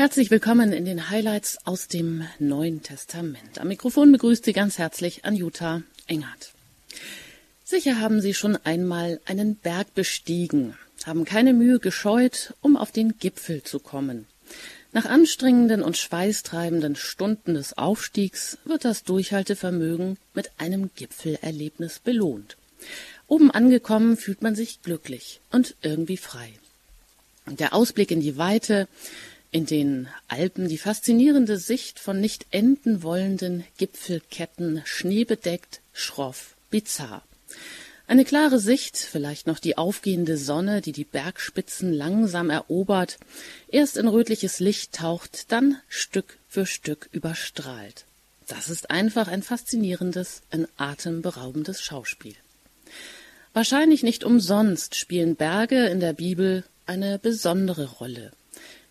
Herzlich willkommen in den Highlights aus dem Neuen Testament. Am Mikrofon begrüßt Sie ganz herzlich Anjuta Engert. Sicher haben Sie schon einmal einen Berg bestiegen, haben keine Mühe gescheut, um auf den Gipfel zu kommen. Nach anstrengenden und schweißtreibenden Stunden des Aufstiegs wird das Durchhaltevermögen mit einem Gipfelerlebnis belohnt. Oben angekommen fühlt man sich glücklich und irgendwie frei. Der Ausblick in die Weite, in den Alpen die faszinierende Sicht von nicht enden wollenden Gipfelketten, schneebedeckt, schroff, bizarr. Eine klare Sicht, vielleicht noch die aufgehende Sonne, die die Bergspitzen langsam erobert, erst in rötliches Licht taucht, dann Stück für Stück überstrahlt. Das ist einfach ein faszinierendes, ein atemberaubendes Schauspiel. Wahrscheinlich nicht umsonst spielen Berge in der Bibel eine besondere Rolle.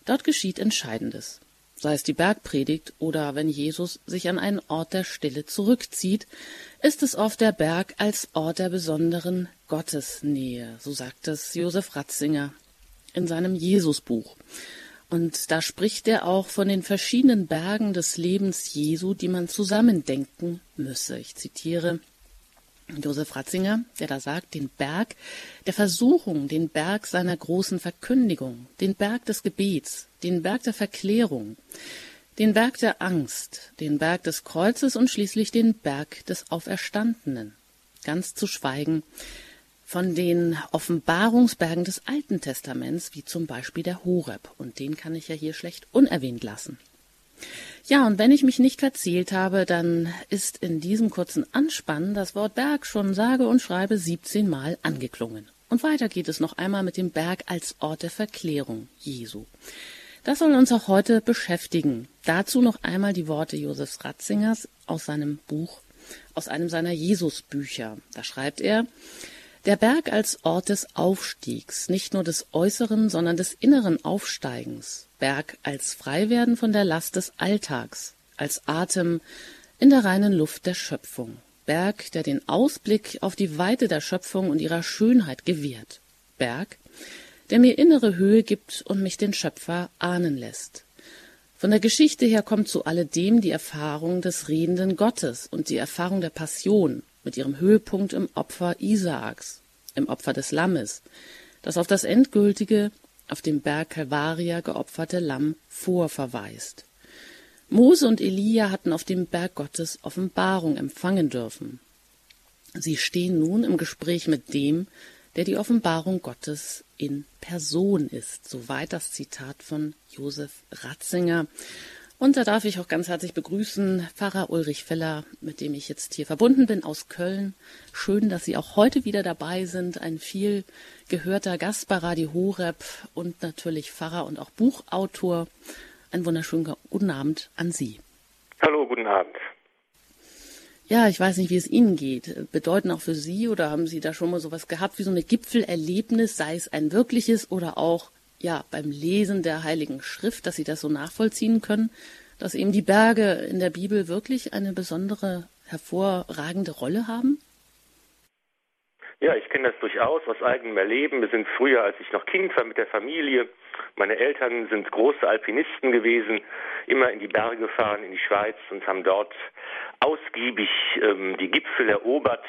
Dort geschieht Entscheidendes, sei es die Bergpredigt oder wenn Jesus sich an einen Ort der Stille zurückzieht, ist es oft der Berg als Ort der besonderen Gottesnähe, so sagt es Josef Ratzinger in seinem Jesusbuch. Und da spricht er auch von den verschiedenen Bergen des Lebens Jesu, die man zusammendenken müsse. Ich zitiere Josef Ratzinger, der da sagt, den Berg der Versuchung, den Berg seiner großen Verkündigung, den Berg des Gebets, den Berg der Verklärung, den Berg der Angst, den Berg des Kreuzes und schließlich den Berg des Auferstandenen. Ganz zu schweigen von den Offenbarungsbergen des Alten Testaments, wie zum Beispiel der Horeb, und den kann ich ja hier schlecht unerwähnt lassen. Ja, und wenn ich mich nicht verzählt habe, dann ist in diesem kurzen Anspann das Wort Berg schon sage und schreibe 17 Mal angeklungen. Und weiter geht es noch einmal mit dem Berg als Ort der Verklärung Jesu. Das soll uns auch heute beschäftigen. Dazu noch einmal die Worte Josefs Ratzingers aus seinem Buch, aus einem seiner Jesusbücher. Da schreibt er, der Berg als Ort des Aufstiegs, nicht nur des äußeren, sondern des inneren Aufsteigens. Berg als Freiwerden von der Last des Alltags, als Atem in der reinen Luft der Schöpfung. Berg, der den Ausblick auf die Weite der Schöpfung und ihrer Schönheit gewährt. Berg, der mir innere Höhe gibt und mich den Schöpfer ahnen lässt. Von der Geschichte her kommt zu alledem die Erfahrung des redenden Gottes und die Erfahrung der Passion, mit ihrem Höhepunkt im Opfer Isaaks, im Opfer des Lammes, das auf das endgültige, auf dem Berg Kalvaria geopferte Lamm vorverweist. Mose und Elia hatten auf dem Berg Gottes Offenbarung empfangen dürfen. Sie stehen nun im Gespräch mit dem, der die Offenbarung Gottes in Person ist. Soweit das Zitat von Josef Ratzinger. Und da darf ich auch ganz herzlich begrüßen Pfarrer Ulrich Feller, mit dem ich jetzt hier verbunden bin aus Köln. Schön, dass Sie auch heute wieder dabei sind. Ein viel gehörter Gast bei Radio Horeb und natürlich Pfarrer und auch Buchautor. Einen wunderschönen guten Abend an Sie. Hallo, guten Abend. Ja, ich weiß nicht, wie es Ihnen geht. Bedeuten auch für Sie oder haben Sie da schon mal sowas gehabt wie so ein Gipfelerlebnis, sei es ein wirkliches oder auch ja, beim Lesen der Heiligen Schrift, dass sie das so nachvollziehen können, dass eben die Berge in der Bibel wirklich eine besondere, hervorragende Rolle haben? Ja, ich kenne das durchaus aus eigenem Erleben. Wir sind früher, als ich noch Kind war mit der Familie, meine Eltern sind große Alpinisten gewesen, immer in die Berge gefahren, in die Schweiz und haben dort ausgiebig ähm, die Gipfel erobert.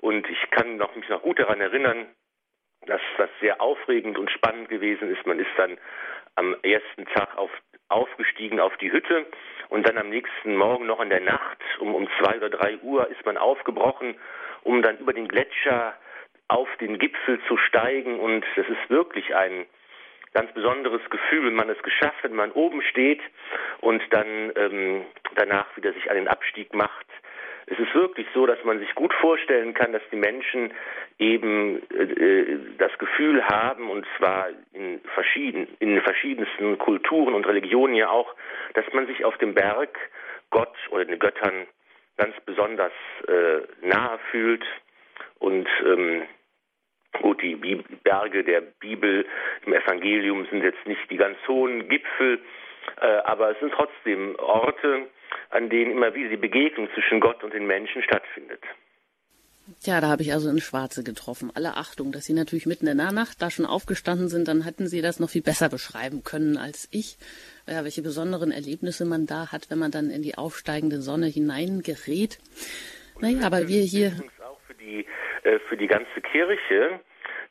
Und ich kann noch, mich noch gut daran erinnern, dass das sehr aufregend und spannend gewesen ist. Man ist dann am ersten Tag auf, aufgestiegen auf die Hütte und dann am nächsten Morgen noch in der Nacht um, um zwei oder drei Uhr ist man aufgebrochen, um dann über den Gletscher auf den Gipfel zu steigen. Und es ist wirklich ein ganz besonderes Gefühl, wenn man es geschafft wenn man oben steht und dann ähm, danach wieder sich an den Abstieg macht es ist wirklich so, dass man sich gut vorstellen kann, dass die Menschen eben äh, das Gefühl haben, und zwar in, verschieden, in verschiedensten Kulturen und Religionen ja auch, dass man sich auf dem Berg Gott oder den Göttern ganz besonders äh, nahe fühlt. Und ähm, Gut, die Berge der Bibel im Evangelium sind jetzt nicht die ganz hohen Gipfel, äh, aber es sind trotzdem Orte, an denen immer wieder die Begegnung zwischen Gott und den Menschen stattfindet. Ja, da habe ich also in Schwarze getroffen. Alle Achtung, dass Sie natürlich mitten in der Nacht da schon aufgestanden sind, dann hätten Sie das noch viel besser beschreiben können als ich. Ja, welche besonderen Erlebnisse man da hat, wenn man dann in die aufsteigende Sonne hineingerät. Naja, aber wir hier. Auch für die, äh, für die ganze Kirche,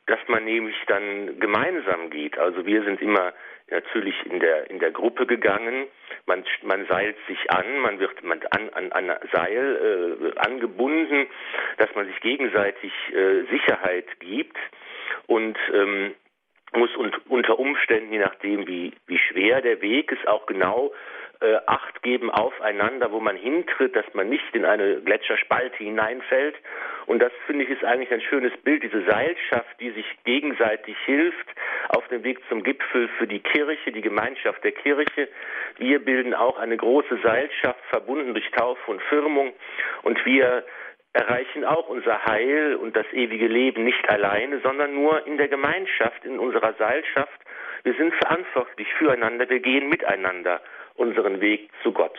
dass man nämlich dann gemeinsam geht. Also wir sind immer natürlich in der in der Gruppe gegangen. Man man seilt sich an, man wird man an an, an Seil äh, angebunden, dass man sich gegenseitig äh, Sicherheit gibt und ähm, muss und unter Umständen, je nachdem wie wie schwer der Weg ist, auch genau äh, Acht geben aufeinander, wo man hintritt, dass man nicht in eine Gletscherspalte hineinfällt. Und das finde ich ist eigentlich ein schönes Bild, diese Seilschaft, die sich gegenseitig hilft auf dem Weg zum Gipfel für die Kirche, die Gemeinschaft der Kirche. Wir bilden auch eine große Seilschaft, verbunden durch Taufe und Firmung. Und wir erreichen auch unser Heil und das ewige Leben nicht alleine, sondern nur in der Gemeinschaft, in unserer Seilschaft. Wir sind verantwortlich füreinander, wir gehen miteinander unseren Weg zu Gott.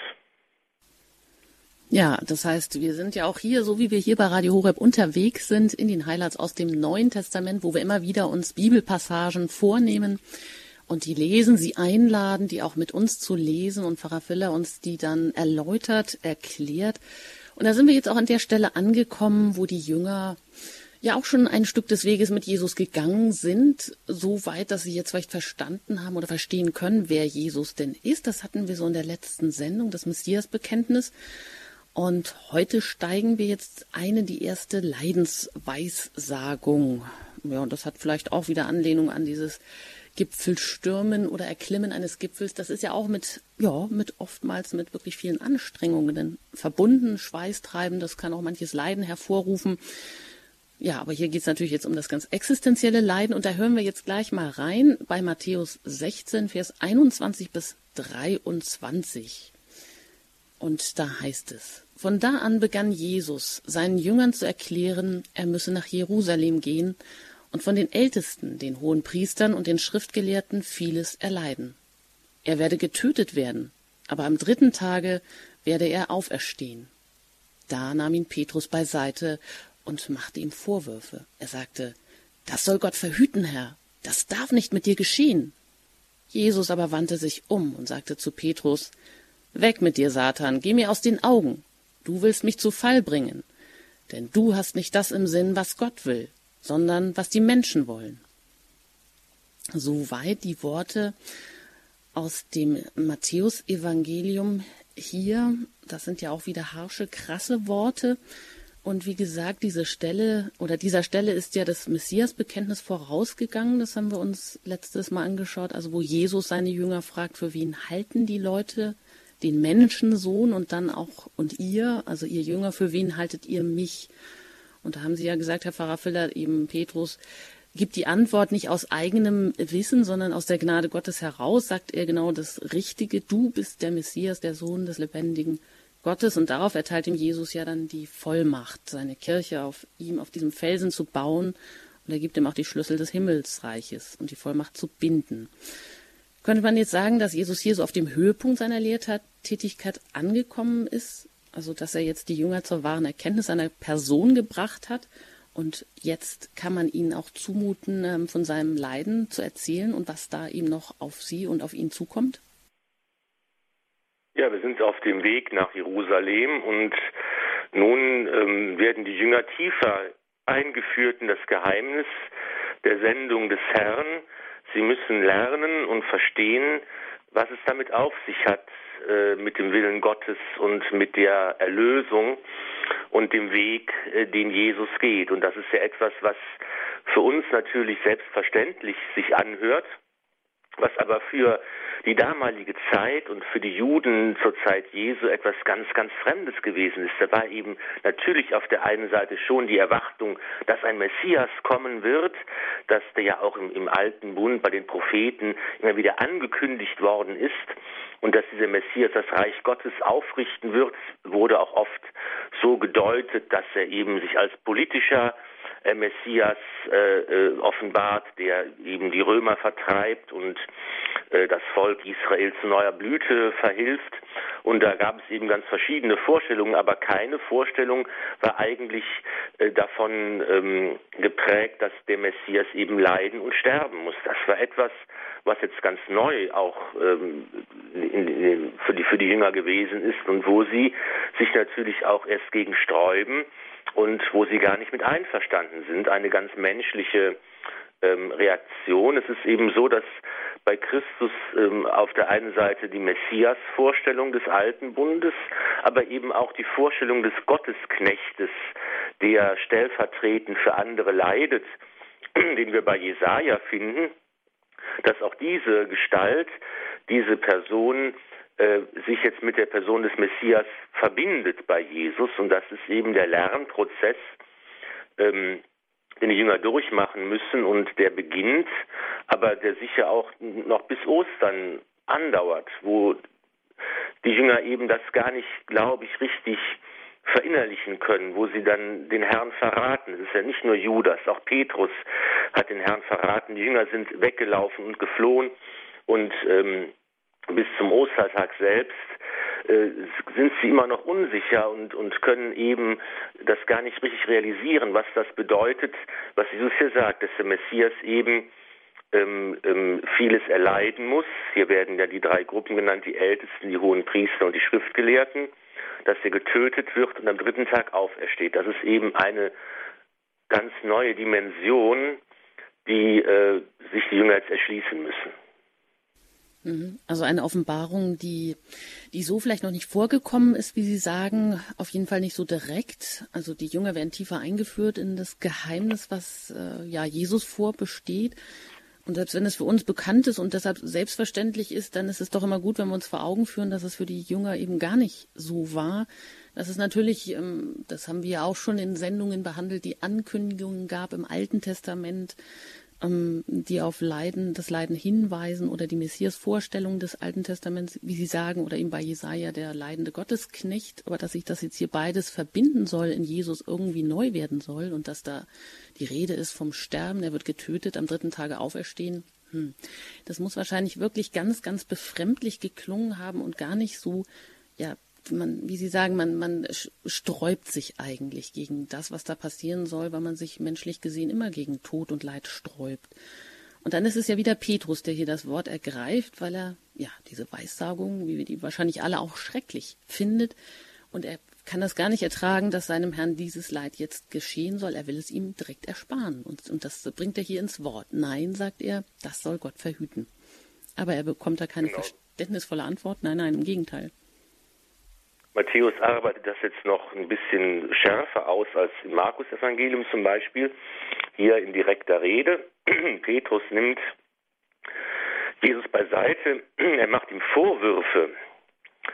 Ja, das heißt, wir sind ja auch hier, so wie wir hier bei Radio Horeb unterwegs sind, in den Highlights aus dem Neuen Testament, wo wir immer wieder uns Bibelpassagen vornehmen und die lesen, sie einladen, die auch mit uns zu lesen und Pfarrer Filler uns die dann erläutert, erklärt. Und da sind wir jetzt auch an der Stelle angekommen, wo die Jünger ja auch schon ein Stück des Weges mit Jesus gegangen sind, so weit, dass sie jetzt vielleicht verstanden haben oder verstehen können, wer Jesus denn ist. Das hatten wir so in der letzten Sendung, das Messias-Bekenntnis. Und heute steigen wir jetzt ein in die erste Leidensweissagung. Ja, und das hat vielleicht auch wieder Anlehnung an dieses Gipfelstürmen oder Erklimmen eines Gipfels. Das ist ja auch mit, ja, mit oftmals mit wirklich vielen Anstrengungen verbunden, Schweißtreiben. Das kann auch manches Leiden hervorrufen. Ja, aber hier geht es natürlich jetzt um das ganz existenzielle Leiden und da hören wir jetzt gleich mal rein bei Matthäus 16, Vers 21 bis 23. Und da heißt es, von da an begann Jesus seinen Jüngern zu erklären, er müsse nach Jerusalem gehen und von den Ältesten, den hohen Priestern und den Schriftgelehrten vieles erleiden. Er werde getötet werden, aber am dritten Tage werde er auferstehen. Da nahm ihn Petrus beiseite und machte ihm Vorwürfe. Er sagte, Das soll Gott verhüten, Herr, das darf nicht mit dir geschehen. Jesus aber wandte sich um und sagte zu Petrus, Weg mit dir, Satan, geh mir aus den Augen, du willst mich zu Fall bringen, denn du hast nicht das im Sinn, was Gott will, sondern was die Menschen wollen. Soweit die Worte aus dem Matthäusevangelium hier, das sind ja auch wieder harsche, krasse Worte, und wie gesagt, diese Stelle oder dieser Stelle ist ja das Messias-Bekenntnis vorausgegangen. Das haben wir uns letztes Mal angeschaut. Also wo Jesus seine Jünger fragt, für wen halten die Leute den Menschensohn und dann auch und ihr, also ihr Jünger, für wen haltet ihr mich? Und da haben sie ja gesagt, Herr Pfarrer Filler, eben Petrus, gibt die Antwort nicht aus eigenem Wissen, sondern aus der Gnade Gottes heraus, sagt er genau das Richtige. Du bist der Messias, der Sohn des lebendigen Gottes und darauf erteilt ihm Jesus ja dann die Vollmacht, seine Kirche auf ihm, auf diesem Felsen zu bauen und er gibt ihm auch die Schlüssel des Himmelsreiches und die Vollmacht zu binden. Könnte man jetzt sagen, dass Jesus hier so auf dem Höhepunkt seiner Lehrtätigkeit angekommen ist, also dass er jetzt die Jünger zur wahren Erkenntnis seiner Person gebracht hat und jetzt kann man ihnen auch zumuten, ähm, von seinem Leiden zu erzählen und was da ihm noch auf sie und auf ihn zukommt? Ja, wir sind auf dem Weg nach Jerusalem und nun ähm, werden die Jünger tiefer eingeführt in das Geheimnis der Sendung des Herrn. Sie müssen lernen und verstehen, was es damit auf sich hat äh, mit dem Willen Gottes und mit der Erlösung und dem Weg, äh, den Jesus geht. Und das ist ja etwas, was für uns natürlich selbstverständlich sich anhört, was aber für die damalige Zeit und für die Juden zur Zeit Jesu etwas ganz, ganz Fremdes gewesen ist. Da war eben natürlich auf der einen Seite schon die Erwartung, dass ein Messias kommen wird, dass der ja auch im, im Alten Bund bei den Propheten immer wieder angekündigt worden ist und dass dieser Messias das Reich Gottes aufrichten wird, wurde auch oft so gedeutet, dass er eben sich als politischer äh, Messias äh, äh, offenbart, der eben die Römer vertreibt und das Volk Israel zu neuer Blüte verhilft. Und da gab es eben ganz verschiedene Vorstellungen, aber keine Vorstellung war eigentlich äh, davon ähm, geprägt, dass der Messias eben leiden und sterben muss. Das war etwas, was jetzt ganz neu auch ähm, für die Jünger gewesen ist und wo sie sich natürlich auch erst gegen sträuben und wo sie gar nicht mit einverstanden sind. Eine ganz menschliche ähm, Reaktion. Es ist eben so, dass bei Christus ähm, auf der einen Seite die Messias-Vorstellung des Alten Bundes, aber eben auch die Vorstellung des Gottesknechtes, der stellvertretend für andere leidet, den wir bei Jesaja finden, dass auch diese Gestalt, diese Person äh, sich jetzt mit der Person des Messias verbindet bei Jesus und das ist eben der Lernprozess, ähm, den die Jünger durchmachen müssen und der beginnt, aber der sicher auch noch bis Ostern andauert, wo die Jünger eben das gar nicht, glaube ich, richtig verinnerlichen können, wo sie dann den Herrn verraten. Es ist ja nicht nur Judas, auch Petrus hat den Herrn verraten. Die Jünger sind weggelaufen und geflohen und ähm, bis zum Ostertag selbst sind sie immer noch unsicher und, und können eben das gar nicht richtig realisieren, was das bedeutet, was Jesus hier sagt, dass der Messias eben ähm, ähm, vieles erleiden muss. Hier werden ja die drei Gruppen genannt, die Ältesten, die hohen Priester und die Schriftgelehrten, dass er getötet wird und am dritten Tag aufersteht. Das ist eben eine ganz neue Dimension, die äh, sich die Jünger jetzt erschließen müssen. Mhm. Also eine Offenbarung, die, die so vielleicht noch nicht vorgekommen ist, wie Sie sagen, auf jeden Fall nicht so direkt. Also die Jünger werden tiefer eingeführt in das Geheimnis, was äh, ja Jesus vorbesteht. Und selbst wenn es für uns bekannt ist und deshalb selbstverständlich ist, dann ist es doch immer gut, wenn wir uns vor Augen führen, dass es für die Jünger eben gar nicht so war. Dass es natürlich, ähm, das haben wir ja auch schon in Sendungen behandelt, die Ankündigungen gab im Alten Testament, ähm, die auf Leiden, das Leiden hinweisen oder die Messias-Vorstellung des Alten Testaments, wie Sie sagen, oder eben bei Jesaja der leidende Gottesknecht, aber dass sich das jetzt hier beides verbinden soll, in Jesus irgendwie neu werden soll und dass da die Rede ist vom Sterben, er wird getötet, am dritten Tage auferstehen. Hm. Das muss wahrscheinlich wirklich ganz, ganz befremdlich geklungen haben und gar nicht so, ja, man, wie Sie sagen, man, man sträubt sich eigentlich gegen das, was da passieren soll, weil man sich menschlich gesehen immer gegen Tod und Leid sträubt. Und dann ist es ja wieder Petrus, der hier das Wort ergreift, weil er, ja, diese Weissagung, wie wir die wahrscheinlich alle auch schrecklich findet. Und er kann das gar nicht ertragen, dass seinem Herrn dieses Leid jetzt geschehen soll. Er will es ihm direkt ersparen. Und, und das bringt er hier ins Wort. Nein, sagt er, das soll Gott verhüten. Aber er bekommt da keine genau. verständnisvolle Antwort. Nein, nein, im Gegenteil. Matthäus arbeitet das jetzt noch ein bisschen schärfer aus als im Markus-Evangelium zum Beispiel. Hier in direkter Rede. Petrus nimmt Jesus beiseite. Er macht ihm Vorwürfe.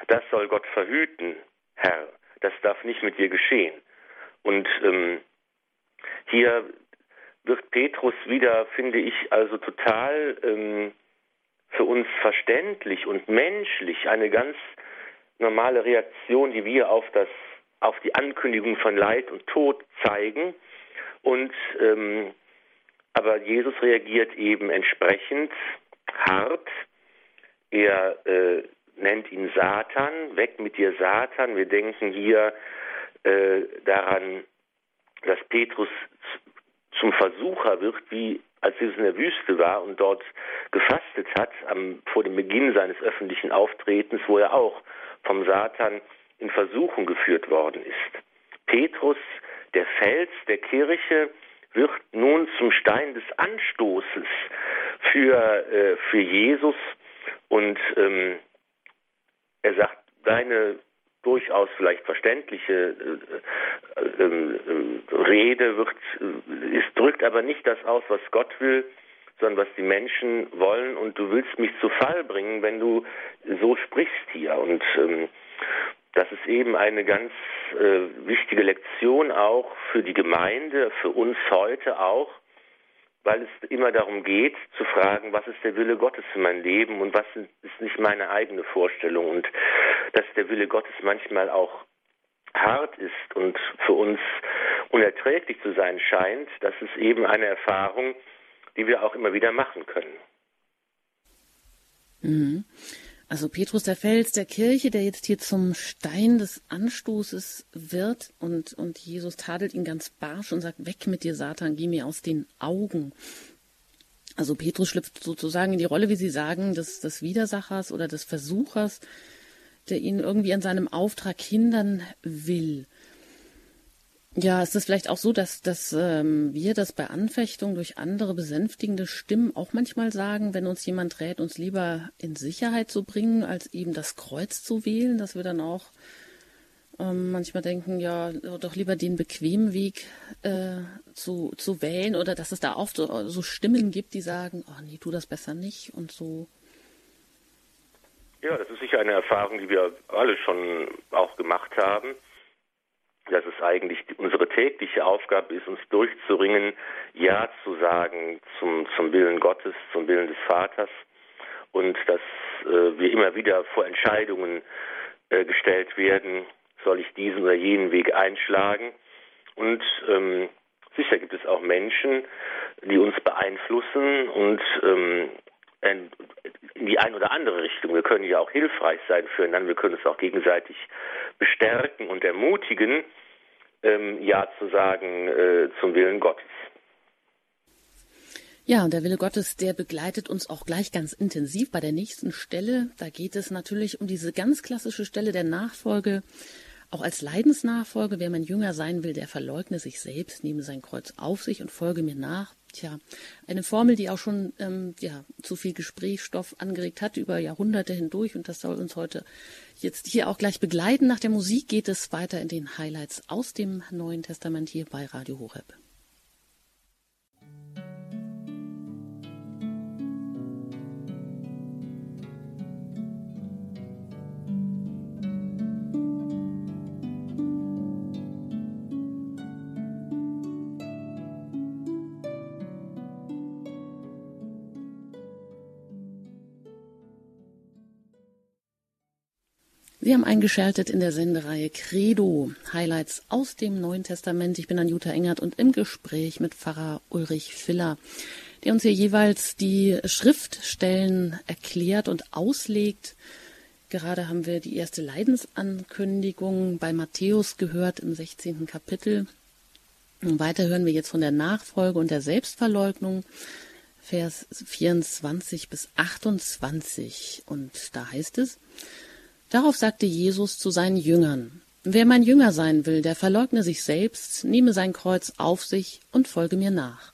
Das soll Gott verhüten, Herr. Das darf nicht mit dir geschehen. Und ähm, hier wird Petrus wieder, finde ich, also total ähm, für uns verständlich und menschlich eine ganz normale Reaktion, die wir auf das, auf die Ankündigung von Leid und Tod zeigen. Und ähm, aber Jesus reagiert eben entsprechend hart. Er äh, nennt ihn Satan, weg mit dir Satan. Wir denken hier äh, daran, dass Petrus zum Versucher wird, wie als Jesus in der Wüste war und dort gefastet hat, am, vor dem Beginn seines öffentlichen Auftretens, wo er auch vom Satan in Versuchung geführt worden ist. Petrus, der Fels der Kirche, wird nun zum Stein des Anstoßes für, äh, für Jesus und ähm, er sagt, deine durchaus vielleicht verständliche äh, äh, äh, Rede wird, äh, ist, drückt aber nicht das aus, was Gott will, sondern was die Menschen wollen und du willst mich zu Fall bringen, wenn du so sprichst hier. Und ähm, das ist eben eine ganz äh, wichtige Lektion auch für die Gemeinde, für uns heute auch, weil es immer darum geht, zu fragen, was ist der Wille Gottes für mein Leben und was ist nicht meine eigene Vorstellung und dass der Wille Gottes manchmal auch hart ist und für uns unerträglich zu sein scheint, das ist eben eine Erfahrung, die wir auch immer wieder machen können. Mhm. Also Petrus der Fels der Kirche, der jetzt hier zum Stein des Anstoßes wird und, und Jesus tadelt ihn ganz barsch und sagt, weg mit dir, Satan, geh mir aus den Augen. Also Petrus schlüpft sozusagen in die Rolle, wie Sie sagen, des, des Widersachers oder des Versuchers, der ihn irgendwie an seinem Auftrag hindern will. Ja, ist es vielleicht auch so, dass, dass ähm, wir das bei Anfechtung durch andere besänftigende Stimmen auch manchmal sagen, wenn uns jemand rät, uns lieber in Sicherheit zu bringen, als eben das Kreuz zu wählen, dass wir dann auch ähm, manchmal denken, ja, doch lieber den bequemen Weg äh, zu, zu wählen oder dass es da oft so, so Stimmen gibt, die sagen, oh nee, tu das besser nicht und so. Ja, das ist sicher eine Erfahrung, die wir alle schon auch gemacht haben dass es eigentlich unsere tägliche Aufgabe ist, uns durchzuringen, Ja zu sagen zum, zum Willen Gottes, zum Willen des Vaters. Und dass äh, wir immer wieder vor Entscheidungen äh, gestellt werden, soll ich diesen oder jenen Weg einschlagen? Und ähm, sicher gibt es auch Menschen, die uns beeinflussen und ähm, in die eine oder andere Richtung. Wir können ja auch hilfreich sein füreinander, wir können uns auch gegenseitig bestärken und ermutigen, ähm, Ja zu sagen äh, zum Willen Gottes. Ja, und der Wille Gottes, der begleitet uns auch gleich ganz intensiv bei der nächsten Stelle. Da geht es natürlich um diese ganz klassische Stelle der Nachfolge. Auch als Leidensnachfolge, wer mein Jünger sein will, der verleugne sich selbst, nehme sein Kreuz auf sich und folge mir nach. Tja, eine Formel, die auch schon ähm, ja, zu viel Gesprächsstoff angeregt hat über Jahrhunderte hindurch und das soll uns heute jetzt hier auch gleich begleiten. Nach der Musik geht es weiter in den Highlights aus dem Neuen Testament hier bei Radio Horeb. Sie haben eingeschaltet in der Sendereihe Credo, Highlights aus dem Neuen Testament. Ich bin Anjuta Engert und im Gespräch mit Pfarrer Ulrich Filler, der uns hier jeweils die Schriftstellen erklärt und auslegt. Gerade haben wir die erste Leidensankündigung bei Matthäus gehört im 16. Kapitel. Und weiter hören wir jetzt von der Nachfolge und der Selbstverleugnung. Vers 24 bis 28. Und da heißt es, Darauf sagte Jesus zu seinen Jüngern, Wer mein Jünger sein will, der verleugne sich selbst, nehme sein Kreuz auf sich und folge mir nach.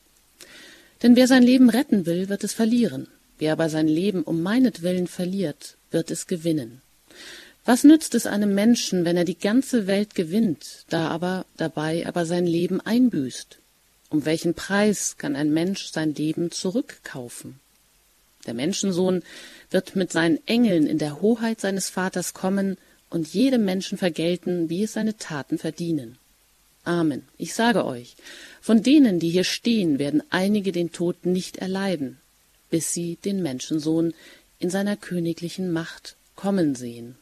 Denn wer sein Leben retten will, wird es verlieren. Wer aber sein Leben um meinetwillen verliert, wird es gewinnen. Was nützt es einem Menschen, wenn er die ganze Welt gewinnt, da aber dabei aber sein Leben einbüßt? Um welchen Preis kann ein Mensch sein Leben zurückkaufen? Der Menschensohn wird mit seinen Engeln in der Hoheit seines Vaters kommen und jedem Menschen vergelten, wie es seine Taten verdienen. Amen. Ich sage euch, von denen, die hier stehen, werden einige den Tod nicht erleiden, bis sie den Menschensohn in seiner königlichen Macht kommen sehen.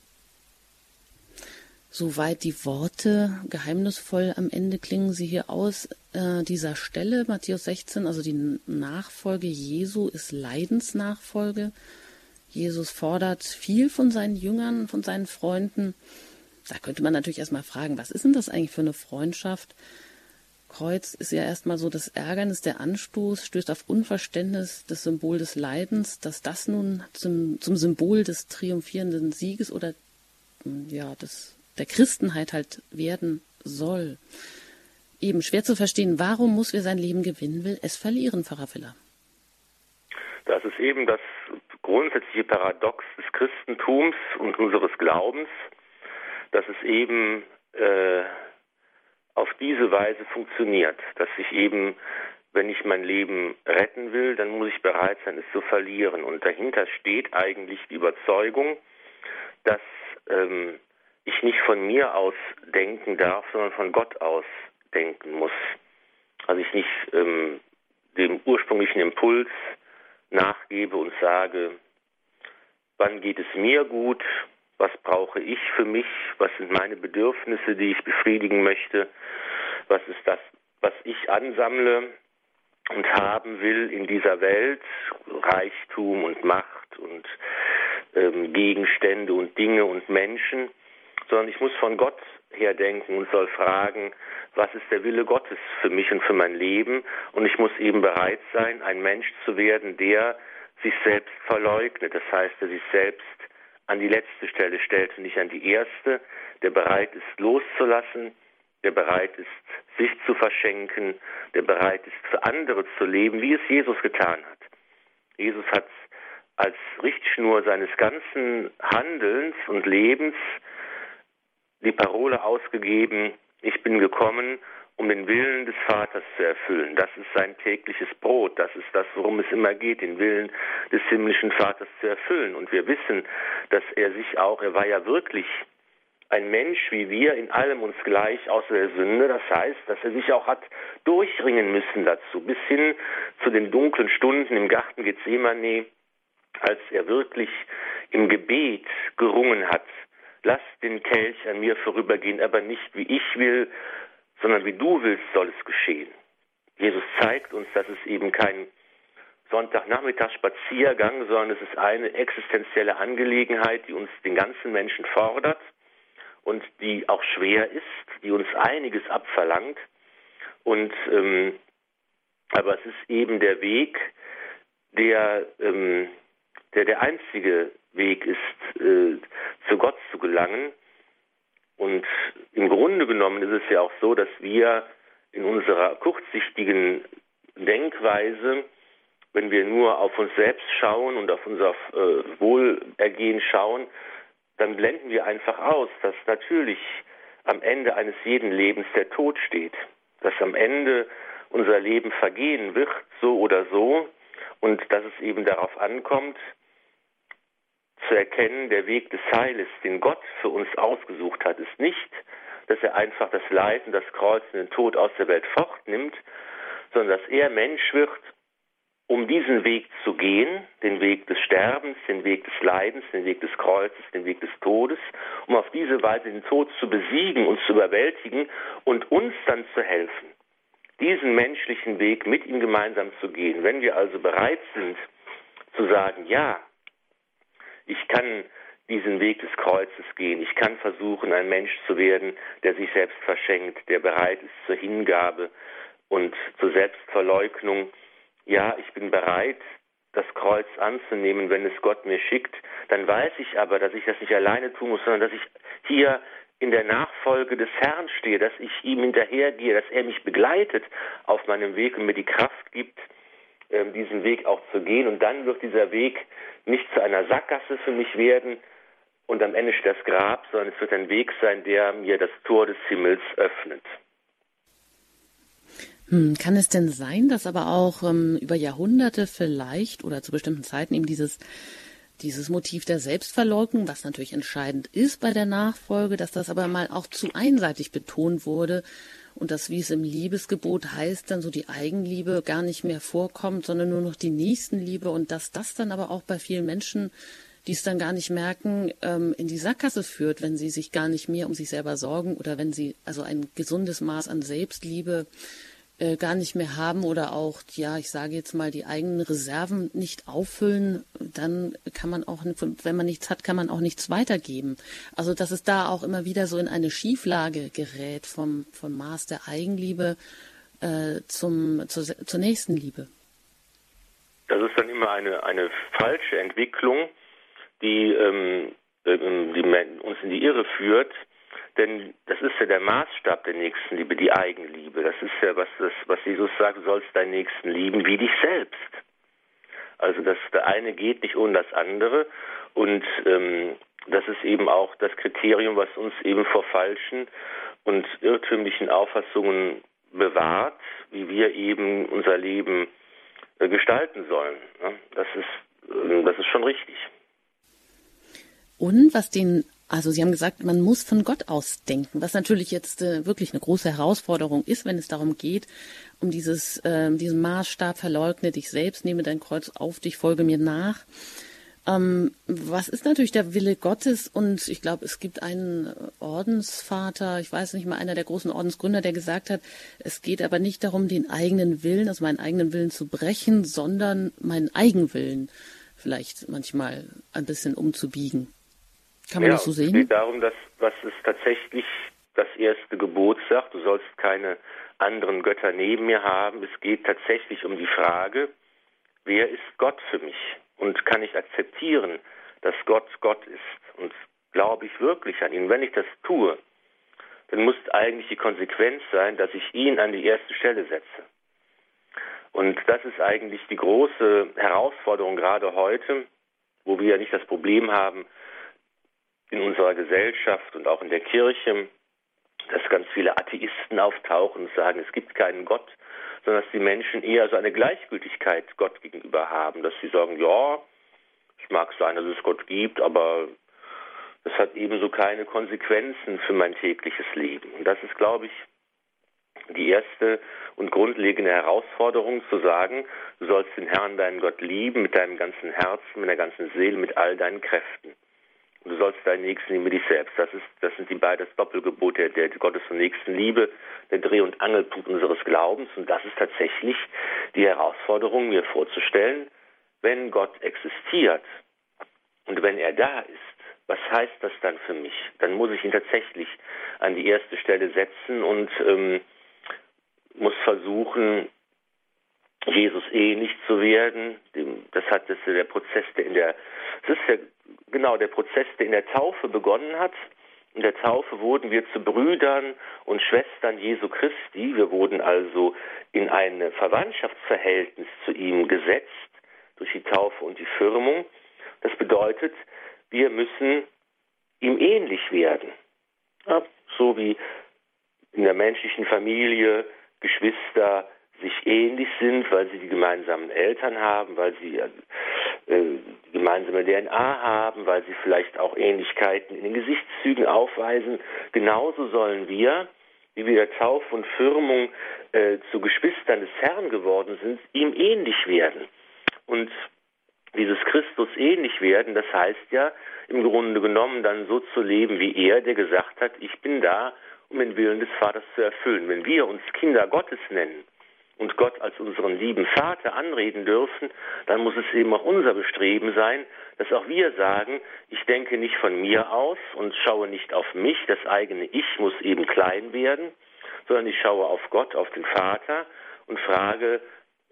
Soweit die Worte geheimnisvoll am Ende klingen sie hier aus äh, dieser Stelle, Matthäus 16, also die Nachfolge Jesu ist Leidensnachfolge. Jesus fordert viel von seinen Jüngern, von seinen Freunden. Da könnte man natürlich erstmal fragen, was ist denn das eigentlich für eine Freundschaft? Kreuz ist ja erstmal so das Ärgernis, der Anstoß, stößt auf Unverständnis, das Symbol des Leidens, dass das nun zum, zum Symbol des triumphierenden Sieges oder hm, ja, des, der Christenheit halt werden soll. Eben schwer zu verstehen, warum muss wer sein Leben gewinnen will, es verlieren, Pfarrer Filler. Das ist eben das grundsätzliche Paradox des Christentums und unseres Glaubens, dass es eben äh, auf diese Weise funktioniert, dass ich eben, wenn ich mein Leben retten will, dann muss ich bereit sein, es zu verlieren. Und dahinter steht eigentlich die Überzeugung, dass ähm, ich nicht von mir aus denken darf, sondern von Gott aus denken muss. Also ich nicht ähm, dem ursprünglichen Impuls nachgebe und sage, wann geht es mir gut, was brauche ich für mich, was sind meine Bedürfnisse, die ich befriedigen möchte, was ist das, was ich ansammle und haben will in dieser Welt, Reichtum und Macht und ähm, Gegenstände und Dinge und Menschen, sondern ich muss von Gott her denken und soll fragen, was ist der Wille Gottes für mich und für mein Leben? Und ich muss eben bereit sein, ein Mensch zu werden, der sich selbst verleugnet. Das heißt, der sich selbst an die letzte Stelle stellt und nicht an die erste, der bereit ist loszulassen, der bereit ist, sich zu verschenken, der bereit ist, für andere zu leben, wie es Jesus getan hat. Jesus hat als Richtschnur seines ganzen Handelns und Lebens die Parole ausgegeben, ich bin gekommen, um den Willen des Vaters zu erfüllen. Das ist sein tägliches Brot. Das ist das, worum es immer geht, den Willen des himmlischen Vaters zu erfüllen. Und wir wissen, dass er sich auch, er war ja wirklich ein Mensch wie wir, in allem uns gleich, außer der Sünde. Das heißt, dass er sich auch hat durchringen müssen dazu, bis hin zu den dunklen Stunden im Garten Gethsemane, als er wirklich im Gebet gerungen hat, lass den Kelch an mir vorübergehen, aber nicht wie ich will, sondern wie du willst, soll es geschehen. Jesus zeigt uns, dass es eben kein Sonntagnachmittagsspaziergang, sondern es ist eine existenzielle Angelegenheit, die uns den ganzen Menschen fordert und die auch schwer ist, die uns einiges abverlangt. Und ähm, aber es ist eben der Weg, der ähm, der der einzige Weg ist, äh, zu Gott zu gelangen. Und im Grunde genommen ist es ja auch so, dass wir in unserer kurzsichtigen Denkweise, wenn wir nur auf uns selbst schauen und auf unser äh, Wohlergehen schauen, dann blenden wir einfach aus, dass natürlich am Ende eines jeden Lebens der Tod steht, dass am Ende unser Leben vergehen wird, so oder so, und dass es eben darauf ankommt, zu erkennen, der Weg des Heiles, den Gott für uns ausgesucht hat, ist nicht, dass er einfach das Leiden, das Kreuz und den Tod aus der Welt fortnimmt, sondern dass er Mensch wird, um diesen Weg zu gehen, den Weg des Sterbens, den Weg des Leidens, den Weg des Kreuzes, den Weg des Todes, um auf diese Weise den Tod zu besiegen und zu überwältigen und uns dann zu helfen, diesen menschlichen Weg mit ihm gemeinsam zu gehen. Wenn wir also bereit sind zu sagen, ja, ich kann diesen Weg des Kreuzes gehen. Ich kann versuchen, ein Mensch zu werden, der sich selbst verschenkt, der bereit ist zur Hingabe und zur Selbstverleugnung. Ja, ich bin bereit, das Kreuz anzunehmen, wenn es Gott mir schickt. Dann weiß ich aber, dass ich das nicht alleine tun muss, sondern dass ich hier in der Nachfolge des Herrn stehe, dass ich ihm hinterhergehe, dass er mich begleitet auf meinem Weg und mir die Kraft gibt, diesen Weg auch zu gehen. Und dann wird dieser Weg nicht zu einer Sackgasse für mich werden und am Ende steht das Grab, sondern es wird ein Weg sein, der mir das Tor des Himmels öffnet. Hm, kann es denn sein, dass aber auch ähm, über Jahrhunderte vielleicht oder zu bestimmten Zeiten eben dieses dieses Motiv der Selbstverleugnung, was natürlich entscheidend ist bei der Nachfolge, dass das aber mal auch zu einseitig betont wurde und dass, wie es im Liebesgebot heißt, dann so die Eigenliebe gar nicht mehr vorkommt, sondern nur noch die Nächstenliebe. Und dass das dann aber auch bei vielen Menschen, die es dann gar nicht merken, ähm, in die Sackgasse führt, wenn sie sich gar nicht mehr um sich selber sorgen oder wenn sie also ein gesundes Maß an Selbstliebe äh, gar nicht mehr haben oder auch, ja, ich sage jetzt mal, die eigenen Reserven nicht auffüllen, dann kann man auch, wenn man nichts hat, kann man auch nichts weitergeben. Also, dass es da auch immer wieder so in eine Schieflage gerät vom, vom Maß der Eigenliebe äh, zum, zur, zur Nächstenliebe. Das ist dann immer eine, eine falsche Entwicklung, die, ähm die uns in die Irre führt denn das ist ja der Maßstab der Nächstenliebe, die Eigenliebe. Das ist ja, was, das, was Jesus sagt, du sollst deinen Nächsten lieben wie dich selbst. Also das der eine geht nicht ohne das andere. Und ähm, das ist eben auch das Kriterium, was uns eben vor falschen und irrtümlichen Auffassungen bewahrt, wie wir eben unser Leben äh, gestalten sollen. Das ist, äh, das ist schon richtig. Und was den also Sie haben gesagt, man muss von Gott aus denken, was natürlich jetzt äh, wirklich eine große Herausforderung ist, wenn es darum geht, um dieses, äh, diesen Maßstab, verleugne dich selbst, nehme dein Kreuz auf dich, folge mir nach. Ähm, was ist natürlich der Wille Gottes? Und ich glaube, es gibt einen Ordensvater, ich weiß nicht mal, einer der großen Ordensgründer, der gesagt hat, es geht aber nicht darum, den eigenen Willen, also meinen eigenen Willen zu brechen, sondern meinen Eigenwillen vielleicht manchmal ein bisschen umzubiegen. Kann man ja, das so sehen? Es geht darum, dass was es tatsächlich das erste Gebot sagt, du sollst keine anderen Götter neben mir haben. Es geht tatsächlich um die Frage, wer ist Gott für mich? Und kann ich akzeptieren, dass Gott Gott ist? Und glaube ich wirklich an ihn? Wenn ich das tue, dann muss eigentlich die Konsequenz sein, dass ich ihn an die erste Stelle setze. Und das ist eigentlich die große Herausforderung gerade heute, wo wir ja nicht das Problem haben in unserer Gesellschaft und auch in der Kirche, dass ganz viele Atheisten auftauchen und sagen, es gibt keinen Gott, sondern dass die Menschen eher so eine Gleichgültigkeit Gott gegenüber haben, dass sie sagen, ja, es mag sein, dass es Gott gibt, aber das hat ebenso keine Konsequenzen für mein tägliches Leben. Und das ist, glaube ich, die erste und grundlegende Herausforderung zu sagen, du sollst den Herrn, deinen Gott lieben mit deinem ganzen Herzen, mit der ganzen Seele, mit all deinen Kräften. Und du sollst deinen Nächsten wie dich selbst. Das, ist, das sind die beiden Doppelgebote der, der Gottes und Nächstenliebe, der Dreh- und Angelpunkt unseres Glaubens. Und das ist tatsächlich die Herausforderung, mir vorzustellen, wenn Gott existiert und wenn er da ist, was heißt das dann für mich? Dann muss ich ihn tatsächlich an die erste Stelle setzen und ähm, muss versuchen, Jesus ähnlich zu werden. Das hat das der Prozess, der in der, das ist ja genau der Prozess, der in der Taufe begonnen hat. In der Taufe wurden wir zu Brüdern und Schwestern Jesu Christi. Wir wurden also in ein Verwandtschaftsverhältnis zu ihm gesetzt durch die Taufe und die Firmung. Das bedeutet, wir müssen ihm ähnlich werden. Ja, so wie in der menschlichen Familie Geschwister sich ähnlich sind, weil sie die gemeinsamen Eltern haben, weil sie äh, die gemeinsame DNA haben, weil sie vielleicht auch Ähnlichkeiten in den Gesichtszügen aufweisen. Genauso sollen wir, wie wir der Taufe und Firmung äh, zu Geschwistern des Herrn geworden sind, ihm ähnlich werden. Und dieses Christus ähnlich werden, das heißt ja im Grunde genommen dann so zu leben wie er, der gesagt hat, ich bin da, um den Willen des Vaters zu erfüllen. Wenn wir uns Kinder Gottes nennen und Gott als unseren lieben Vater anreden dürfen, dann muss es eben auch unser Bestreben sein, dass auch wir sagen, ich denke nicht von mir aus und schaue nicht auf mich, das eigene Ich muss eben klein werden, sondern ich schaue auf Gott, auf den Vater und frage,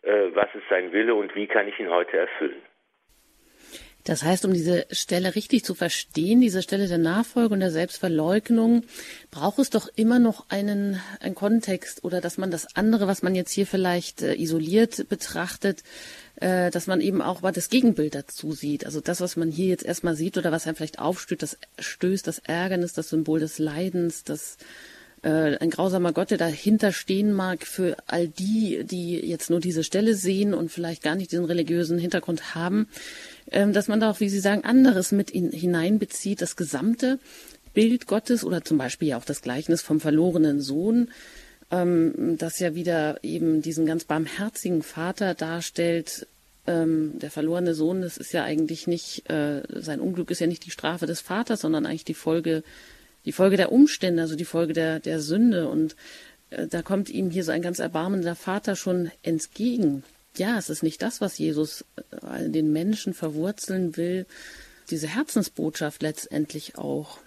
äh, was ist sein Wille und wie kann ich ihn heute erfüllen. Das heißt, um diese Stelle richtig zu verstehen, diese Stelle der Nachfolge und der Selbstverleugnung, braucht es doch immer noch einen, einen Kontext oder dass man das andere, was man jetzt hier vielleicht äh, isoliert betrachtet, äh, dass man eben auch mal das Gegenbild dazu sieht. Also das, was man hier jetzt erstmal sieht oder was einem vielleicht aufstößt, das stößt, das Ärgernis, das Symbol des Leidens, das äh, ein grausamer Gott, der dahinter stehen mag für all die, die jetzt nur diese Stelle sehen und vielleicht gar nicht diesen religiösen Hintergrund haben. Ähm, dass man da auch, wie Sie sagen, anderes mit in, hineinbezieht, das gesamte Bild Gottes oder zum Beispiel ja auch das Gleichnis vom verlorenen Sohn, ähm, das ja wieder eben diesen ganz barmherzigen Vater darstellt. Ähm, der verlorene Sohn, das ist ja eigentlich nicht, äh, sein Unglück ist ja nicht die Strafe des Vaters, sondern eigentlich die Folge, die Folge der Umstände, also die Folge der, der Sünde. Und äh, da kommt ihm hier so ein ganz erbarmender Vater schon entgegen ja, es ist nicht das, was Jesus äh, den Menschen verwurzeln will. Diese Herzensbotschaft letztendlich auch.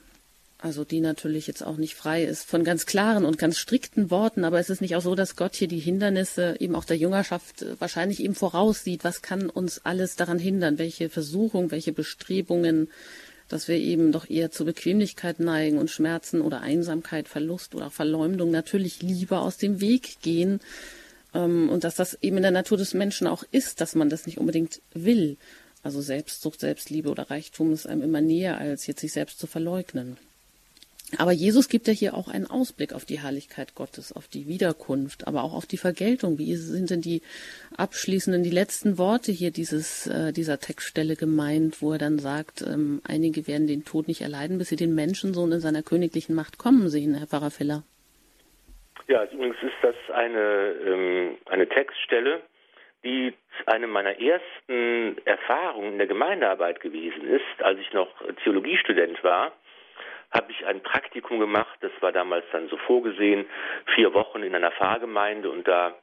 Also die natürlich jetzt auch nicht frei ist von ganz klaren und ganz strikten Worten, aber es ist nicht auch so, dass Gott hier die Hindernisse eben auch der Jüngerschaft äh, wahrscheinlich eben voraussieht. Was kann uns alles daran hindern? Welche Versuchung, welche Bestrebungen, dass wir eben doch eher zur Bequemlichkeit neigen und Schmerzen oder Einsamkeit, Verlust oder Verleumdung natürlich lieber aus dem Weg gehen, ähm, und dass das eben in der Natur des Menschen auch ist, dass man das nicht unbedingt will. Also Selbstsucht, Selbstliebe oder Reichtum ist einem immer näher, als jetzt sich selbst zu verleugnen. Aber Jesus gibt ja hier auch einen Ausblick auf die Herrlichkeit Gottes, auf die Wiederkunft, aber auch auf die Vergeltung. Wie sind denn die abschließenden, die letzten Worte hier dieses, äh, dieser Textstelle gemeint, wo er dann sagt, ähm, einige werden den Tod nicht erleiden, bis sie den Menschensohn in seiner königlichen Macht kommen sehen, Herr Pfarrer Filler? Ja, übrigens ist das eine, ähm, eine Textstelle, die eine meiner ersten Erfahrungen in der Gemeindearbeit gewesen ist. Als ich noch Theologiestudent war, habe ich ein Praktikum gemacht, das war damals dann so vorgesehen, vier Wochen in einer Pfarrgemeinde und da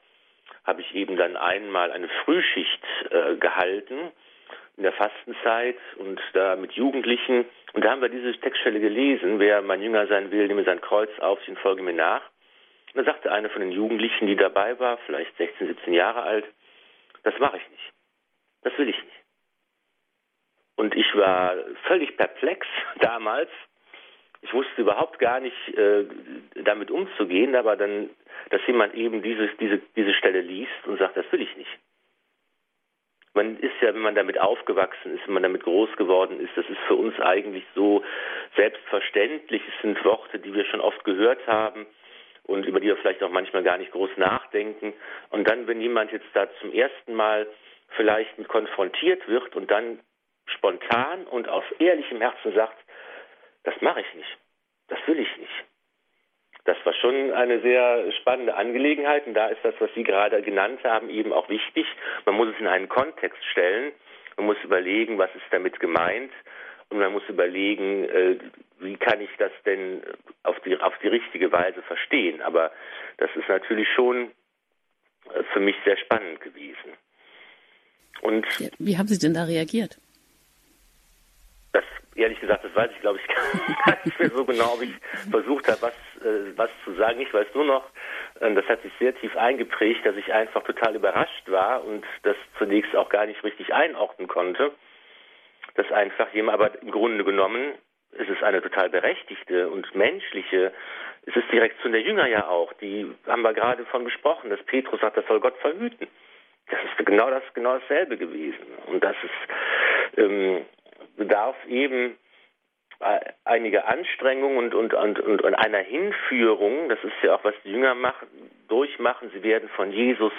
habe ich eben dann einmal eine Frühschicht äh, gehalten in der Fastenzeit und da mit Jugendlichen. Und da haben wir diese Textstelle gelesen, wer mein Jünger sein will, nehme sein Kreuz auf und folge mir nach. Und da sagte eine von den Jugendlichen, die dabei war, vielleicht 16, 17 Jahre alt, das mache ich nicht. Das will ich nicht. Und ich war völlig perplex damals. Ich wusste überhaupt gar nicht, äh, damit umzugehen, aber dann, dass jemand eben diese, diese, diese Stelle liest und sagt, das will ich nicht. Man ist ja, wenn man damit aufgewachsen ist, wenn man damit groß geworden ist, das ist für uns eigentlich so selbstverständlich. Es sind Worte, die wir schon oft gehört haben und über die wir vielleicht auch manchmal gar nicht groß nachdenken. Und dann, wenn jemand jetzt da zum ersten Mal vielleicht mit konfrontiert wird und dann spontan und aus ehrlichem Herzen sagt, das mache ich nicht, das will ich nicht. Das war schon eine sehr spannende Angelegenheit und da ist das, was Sie gerade genannt haben, eben auch wichtig. Man muss es in einen Kontext stellen, man muss überlegen, was ist damit gemeint und man muss überlegen, äh, wie kann ich das denn auf die, auf die richtige Weise verstehen. Aber das ist natürlich schon äh, für mich sehr spannend gewesen. Und wie haben Sie denn da reagiert? Ehrlich gesagt, das weiß ich glaube ich gar nicht mehr so genau, ob ich versucht habe, was, äh, was zu sagen. Ich weiß nur noch, äh, das hat sich sehr tief eingeprägt, dass ich einfach total überrascht war und das zunächst auch gar nicht richtig einordnen konnte. Dass einfach jemand, aber im Grunde genommen ist es eine total berechtigte und menschliche, es ist die Reaktion der Jünger ja auch, die haben wir gerade von gesprochen, dass Petrus sagt, das soll Gott verhüten. Das ist genau das, genau dasselbe gewesen. Und das ist, ähm, bedarf eben äh, einige Anstrengungen und, und, und, und, und einer Hinführung. Das ist ja auch, was die Jünger machen, durchmachen. Sie werden von Jesus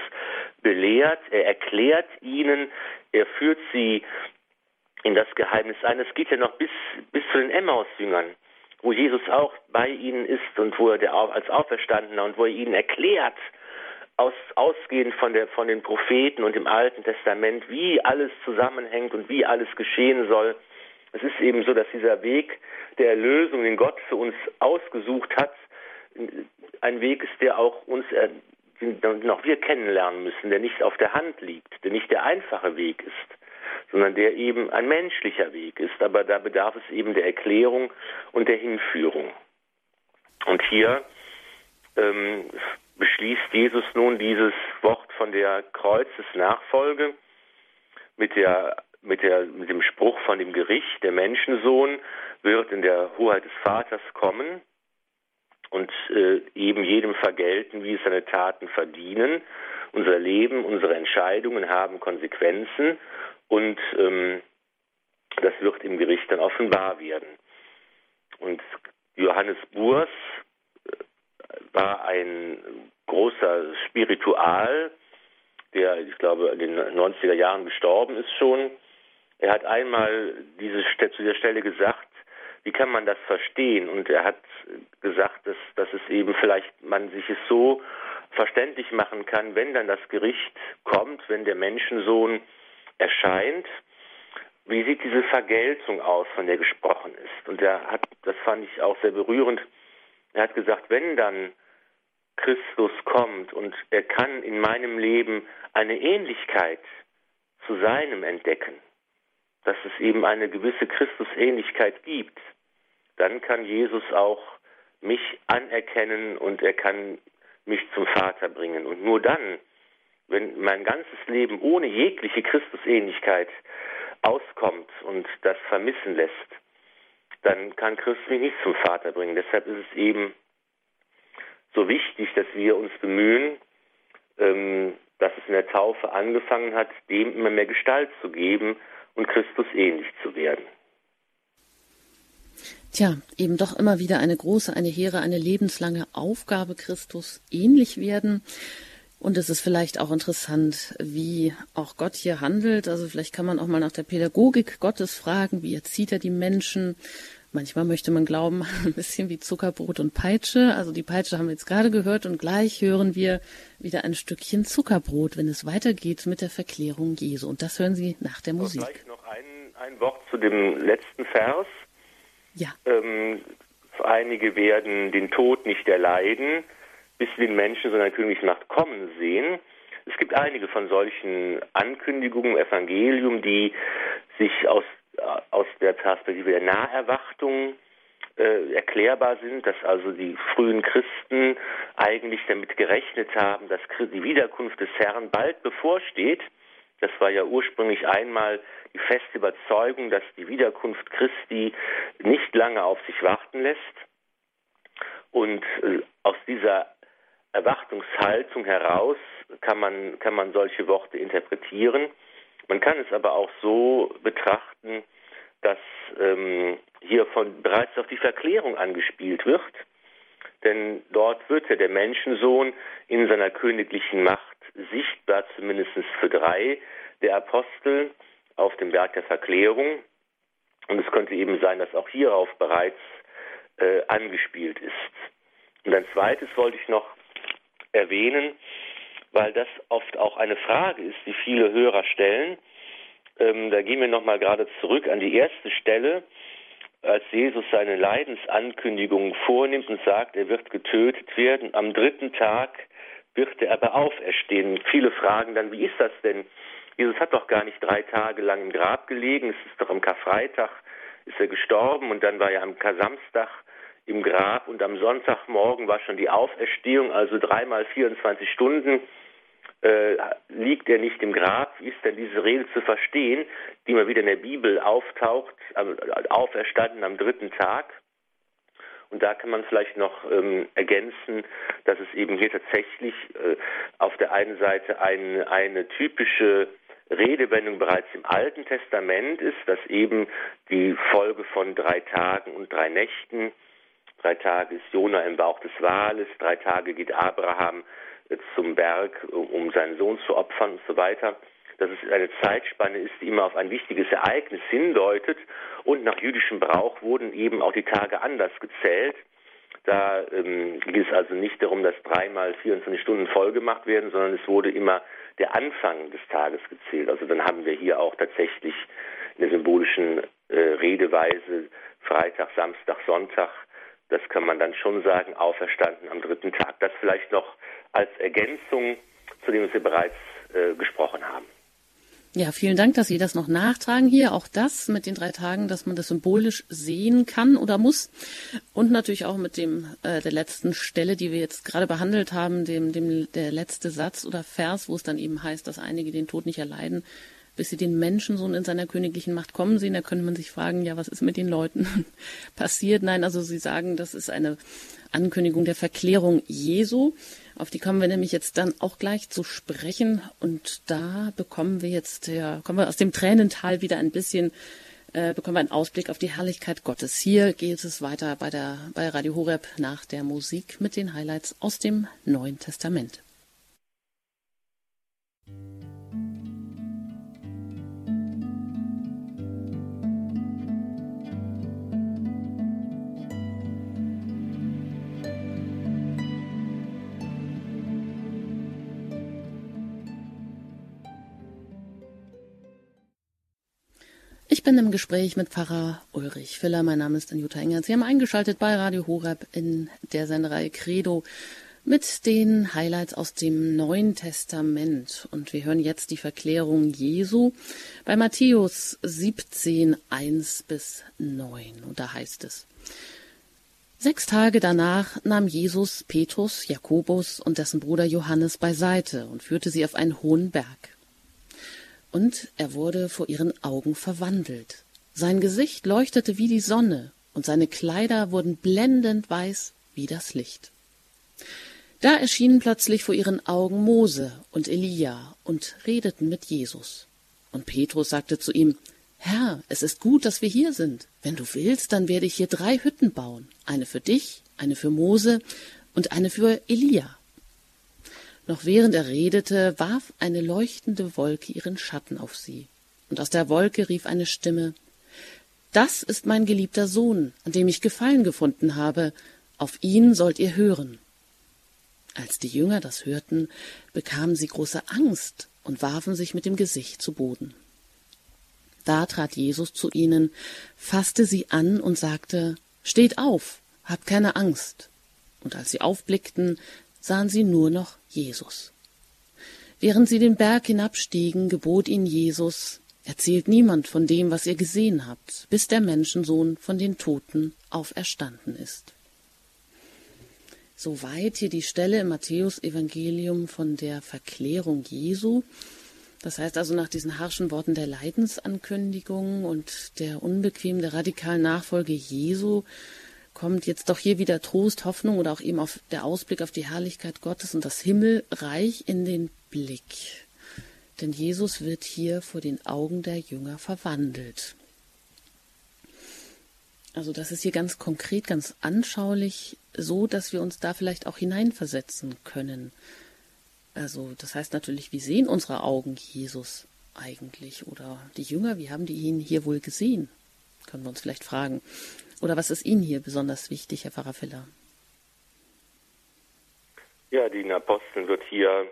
belehrt. Er erklärt ihnen, er führt sie in das Geheimnis ein. Es geht ja noch bis, bis zu den Emmaus-Jüngern, wo Jesus auch bei ihnen ist und wo er der, als Auferstandener und wo er ihnen erklärt, aus, ausgehend von, der, von den Propheten und dem Alten Testament, wie alles zusammenhängt und wie alles geschehen soll. Es ist eben so, dass dieser Weg der Erlösung, den Gott für uns ausgesucht hat, ein Weg ist, der auch uns, den auch wir kennenlernen müssen, der nicht auf der Hand liegt, der nicht der einfache Weg ist, sondern der eben ein menschlicher Weg ist. Aber da bedarf es eben der Erklärung und der Hinführung. Und hier ähm, beschließt Jesus nun dieses Wort von der Kreuzesnachfolge mit der mit, der, mit dem Spruch von dem Gericht, der Menschensohn wird in der Hoheit des Vaters kommen und äh, eben jedem vergelten, wie es seine Taten verdienen. Unser Leben, unsere Entscheidungen haben Konsequenzen und ähm, das wird im Gericht dann offenbar werden. Und Johannes Burs war ein großer Spiritual, der, ich glaube, in den 90er Jahren gestorben ist schon. Er hat einmal diese, zu dieser Stelle gesagt, wie kann man das verstehen? Und er hat gesagt, dass, dass es eben vielleicht man sich es so verständlich machen kann, wenn dann das Gericht kommt, wenn der Menschensohn erscheint, wie sieht diese Vergeltung aus, von der gesprochen ist? Und er hat, das fand ich auch sehr berührend, er hat gesagt, wenn dann Christus kommt und er kann in meinem Leben eine Ähnlichkeit zu seinem entdecken, dass es eben eine gewisse Christusähnlichkeit gibt, dann kann Jesus auch mich anerkennen und er kann mich zum Vater bringen. Und nur dann, wenn mein ganzes Leben ohne jegliche Christusähnlichkeit auskommt und das vermissen lässt, dann kann Christus mich nicht zum Vater bringen. Deshalb ist es eben so wichtig, dass wir uns bemühen, ähm, dass es in der Taufe angefangen hat, dem immer mehr Gestalt zu geben und Christus ähnlich zu werden. Tja, eben doch immer wieder eine große, eine hehre, eine lebenslange Aufgabe, Christus ähnlich werden. Und es ist vielleicht auch interessant, wie auch Gott hier handelt. Also vielleicht kann man auch mal nach der Pädagogik Gottes fragen, wie erzieht er die Menschen? Manchmal möchte man glauben, ein bisschen wie Zuckerbrot und Peitsche. Also die Peitsche haben wir jetzt gerade gehört und gleich hören wir wieder ein Stückchen Zuckerbrot, wenn es weitergeht mit der Verklärung Jesu. Und das hören Sie nach der Musik. Gleich noch ein, ein Wort zu dem letzten Vers. Ja. Ähm, einige werden den Tod nicht erleiden bis wir den Menschen so einer Königsmacht kommen sehen. Es gibt einige von solchen Ankündigungen im Evangelium, die sich aus, aus der Perspektive der Naherwartung äh, erklärbar sind, dass also die frühen Christen eigentlich damit gerechnet haben, dass die Wiederkunft des Herrn bald bevorsteht. Das war ja ursprünglich einmal die feste Überzeugung, dass die Wiederkunft Christi nicht lange auf sich warten lässt. Und äh, aus dieser Erwartungshaltung heraus kann man, kann man solche Worte interpretieren. Man kann es aber auch so betrachten, dass ähm, hier von bereits auf die Verklärung angespielt wird. Denn dort wird ja der Menschensohn in seiner königlichen Macht sichtbar, zumindest für drei der Apostel auf dem Berg der Verklärung. Und es könnte eben sein, dass auch hierauf bereits äh, angespielt ist. Und ein zweites wollte ich noch erwähnen, weil das oft auch eine Frage ist, die viele Hörer stellen. Ähm, da gehen wir nochmal gerade zurück an die erste Stelle, als Jesus seine Leidensankündigung vornimmt und sagt, er wird getötet werden. Am dritten Tag wird er aber auferstehen. Viele fragen dann, wie ist das denn? Jesus hat doch gar nicht drei Tage lang im Grab gelegen. Es ist doch am Karfreitag ist er gestorben und dann war er am Kasamstag im Grab und am Sonntagmorgen war schon die Auferstehung, also dreimal 24 Stunden äh, liegt er nicht im Grab. Wie ist denn diese Rede zu verstehen, die immer wieder in der Bibel auftaucht, auferstanden am dritten Tag? Und da kann man vielleicht noch ähm, ergänzen, dass es eben hier tatsächlich äh, auf der einen Seite ein, eine typische Redewendung bereits im Alten Testament ist, dass eben die Folge von drei Tagen und drei Nächten, drei Tage ist Jona im Bauch des Wales, drei Tage geht Abraham zum Berg, um seinen Sohn zu opfern und so weiter, dass es eine Zeitspanne ist, die immer auf ein wichtiges Ereignis hindeutet und nach jüdischem Brauch wurden eben auch die Tage anders gezählt. Da ähm, ging es also nicht darum, dass dreimal 24 Stunden voll gemacht werden, sondern es wurde immer der Anfang des Tages gezählt. Also dann haben wir hier auch tatsächlich in der symbolischen äh, Redeweise Freitag, Samstag, Sonntag, das kann man dann schon sagen, auferstanden am dritten Tag. Das vielleicht noch als Ergänzung zu dem, was wir bereits äh, gesprochen haben. Ja, vielen Dank, dass Sie das noch nachtragen hier. Auch das mit den drei Tagen, dass man das symbolisch sehen kann oder muss. Und natürlich auch mit dem äh, der letzten Stelle, die wir jetzt gerade behandelt haben, dem, dem der letzte Satz oder Vers, wo es dann eben heißt, dass einige den Tod nicht erleiden, bis sie den Menschensohn in seiner königlichen Macht kommen sehen. Da könnte man sich fragen, ja, was ist mit den Leuten passiert? Nein, also Sie sagen, das ist eine Ankündigung der Verklärung Jesu. Auf die kommen wir nämlich jetzt dann auch gleich zu sprechen. Und da bekommen wir jetzt, ja, kommen wir aus dem Tränental wieder ein bisschen, äh, bekommen wir einen Ausblick auf die Herrlichkeit Gottes. Hier geht es weiter bei der, bei Radio Horeb nach der Musik mit den Highlights aus dem Neuen Testament. Bin im Gespräch mit Pfarrer Ulrich Filler. Mein Name ist Anjuta Engert. Sie haben eingeschaltet bei Radio Horeb in der Senderei Credo mit den Highlights aus dem Neuen Testament. Und wir hören jetzt die Verklärung Jesu bei Matthäus 17, 1 bis 9. Und da heißt es, Sechs Tage danach nahm Jesus Petrus, Jakobus und dessen Bruder Johannes beiseite und führte sie auf einen hohen Berg und er wurde vor ihren Augen verwandelt. Sein Gesicht leuchtete wie die Sonne, und seine Kleider wurden blendend weiß wie das Licht. Da erschienen plötzlich vor ihren Augen Mose und Elia und redeten mit Jesus. Und Petrus sagte zu ihm, Herr, es ist gut, dass wir hier sind. Wenn du willst, dann werde ich hier drei Hütten bauen, eine für dich, eine für Mose und eine für Elia. Noch während er redete, warf eine leuchtende Wolke ihren Schatten auf sie, und aus der Wolke rief eine Stimme Das ist mein geliebter Sohn, an dem ich Gefallen gefunden habe, auf ihn sollt ihr hören. Als die Jünger das hörten, bekamen sie große Angst und warfen sich mit dem Gesicht zu Boden. Da trat Jesus zu ihnen, fasste sie an und sagte Steht auf, habt keine Angst. Und als sie aufblickten, sahen sie nur noch Jesus. Während sie den Berg hinabstiegen, gebot ihnen Jesus, Erzählt niemand von dem, was ihr gesehen habt, bis der Menschensohn von den Toten auferstanden ist. Soweit hier die Stelle im Matthäus-Evangelium von der Verklärung Jesu. Das heißt also nach diesen harschen Worten der Leidensankündigung und der unbequemen, der radikalen Nachfolge Jesu kommt jetzt doch hier wieder Trost, Hoffnung oder auch eben auf der Ausblick auf die Herrlichkeit Gottes und das Himmelreich in den Blick. Denn Jesus wird hier vor den Augen der Jünger verwandelt. Also das ist hier ganz konkret, ganz anschaulich, so dass wir uns da vielleicht auch hineinversetzen können. Also das heißt natürlich, wie sehen unsere Augen Jesus eigentlich? Oder die Jünger, wie haben die ihn hier wohl gesehen? Können wir uns vielleicht fragen. Oder was ist Ihnen hier besonders wichtig, Herr Pfarrer Filler? Ja, den Aposteln wird hier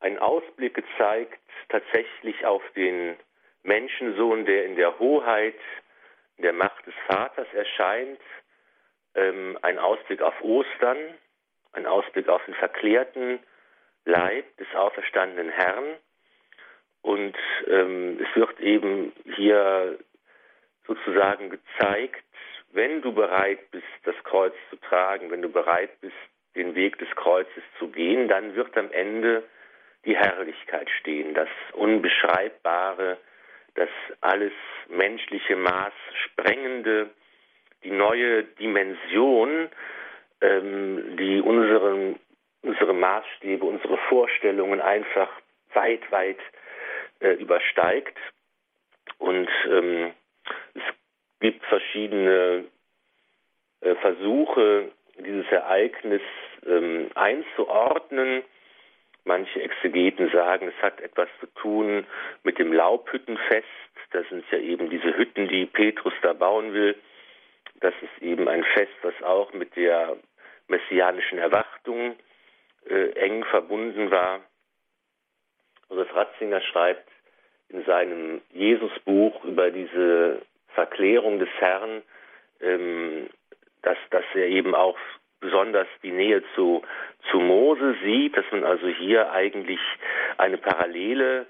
ein Ausblick gezeigt, tatsächlich auf den Menschensohn, der in der Hoheit, in der Macht des Vaters erscheint, ähm, ein Ausblick auf Ostern, ein Ausblick auf den verklärten Leib des auferstandenen Herrn. Und ähm, es wird eben hier sozusagen gezeigt, wenn du bereit bist, das Kreuz zu tragen, wenn du bereit bist, den Weg des Kreuzes zu gehen, dann wird am Ende die Herrlichkeit stehen, das Unbeschreibbare, das alles menschliche Maß sprengende, die neue Dimension, ähm, die unseren, unsere Maßstäbe, unsere Vorstellungen einfach weit, weit äh, übersteigt. Und ähm, es gibt verschiedene äh, Versuche, dieses Ereignis ähm, einzuordnen. Manche Exegeten sagen, es hat etwas zu tun mit dem Laubhüttenfest. Das sind ja eben diese Hütten, die Petrus da bauen will. Das ist eben ein Fest, was auch mit der messianischen Erwartung äh, eng verbunden war. Josef Ratzinger schreibt, in seinem Jesusbuch über diese Verklärung des Herrn, ähm, dass, dass er eben auch besonders die Nähe zu, zu Mose sieht, dass man also hier eigentlich eine Parallele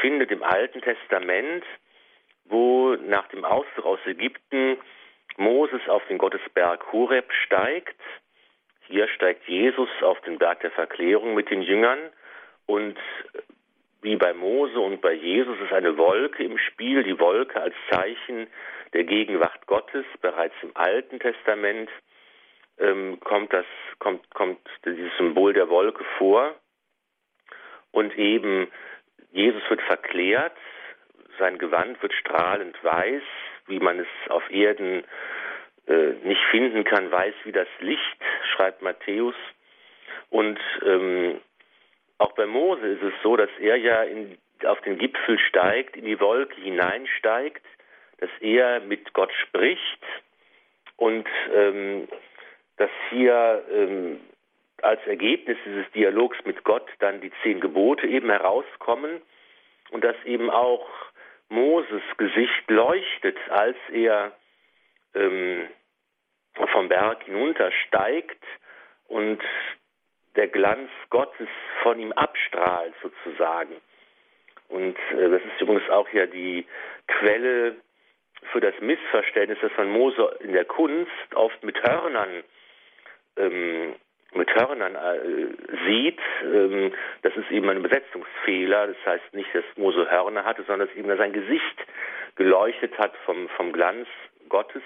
findet im Alten Testament, wo nach dem Auszug aus Ägypten Moses auf den Gottesberg Horeb steigt. Hier steigt Jesus auf den Berg der Verklärung mit den Jüngern und wie bei Mose und bei Jesus ist eine Wolke im Spiel, die Wolke als Zeichen der Gegenwart Gottes. Bereits im Alten Testament ähm, kommt das, kommt, kommt dieses Symbol der Wolke vor. Und eben Jesus wird verklärt, sein Gewand wird strahlend weiß, wie man es auf Erden äh, nicht finden kann, weiß wie das Licht, schreibt Matthäus. Und ähm, auch bei Mose ist es so, dass er ja in, auf den Gipfel steigt, in die Wolke hineinsteigt, dass er mit Gott spricht und ähm, dass hier ähm, als Ergebnis dieses Dialogs mit Gott dann die zehn Gebote eben herauskommen und dass eben auch Moses Gesicht leuchtet, als er ähm, vom Berg hinuntersteigt und der Glanz Gottes von ihm abstrahlt sozusagen. Und äh, das ist übrigens auch ja die Quelle für das Missverständnis, dass man Mose in der Kunst oft mit Hörnern ähm, mit Hörnern äh, sieht. Ähm, das ist eben ein Übersetzungsfehler. Das heißt nicht, dass Mose Hörner hatte, sondern dass eben sein Gesicht geleuchtet hat vom, vom Glanz Gottes.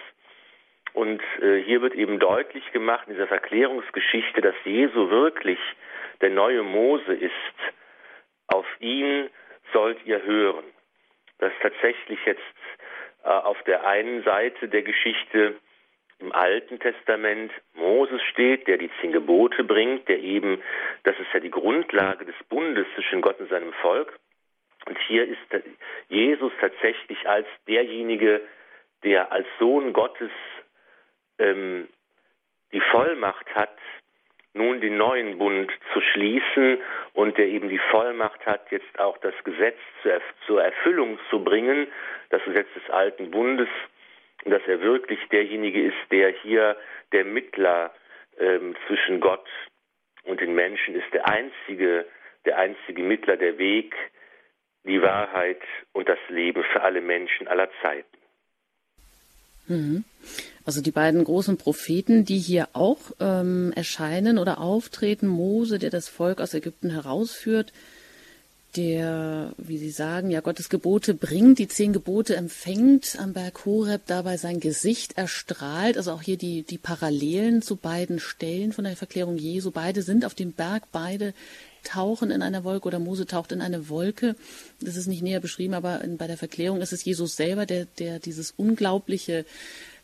Und äh, hier wird eben deutlich gemacht in dieser Verklärungsgeschichte, dass Jesu wirklich der neue Mose ist. Auf ihn sollt ihr hören. Dass tatsächlich jetzt äh, auf der einen Seite der Geschichte im Alten Testament Moses steht, der die zehn Gebote bringt, der eben, das ist ja die Grundlage des Bundes zwischen Gott und seinem Volk. Und hier ist Jesus tatsächlich als derjenige, der als Sohn Gottes ähm, die Vollmacht hat, nun den neuen Bund zu schließen und der eben die Vollmacht hat, jetzt auch das Gesetz zur Erfüllung zu bringen, das Gesetz des alten Bundes, und dass er wirklich derjenige ist, der hier der Mittler ähm, zwischen Gott und den Menschen ist, der einzige, der einzige Mittler, der Weg, die Wahrheit und das Leben für alle Menschen aller Zeiten. Mhm. Also die beiden großen Propheten, die hier auch ähm, erscheinen oder auftreten, Mose, der das Volk aus Ägypten herausführt, der, wie Sie sagen, ja Gottes Gebote bringt, die zehn Gebote empfängt am Berg Horeb, dabei sein Gesicht erstrahlt. Also auch hier die, die Parallelen zu beiden Stellen von der Verklärung Jesu. Beide sind auf dem Berg, beide tauchen in einer Wolke oder Mose taucht in eine Wolke. Das ist nicht näher beschrieben, aber in, bei der Verklärung ist es Jesus selber, der, der dieses unglaubliche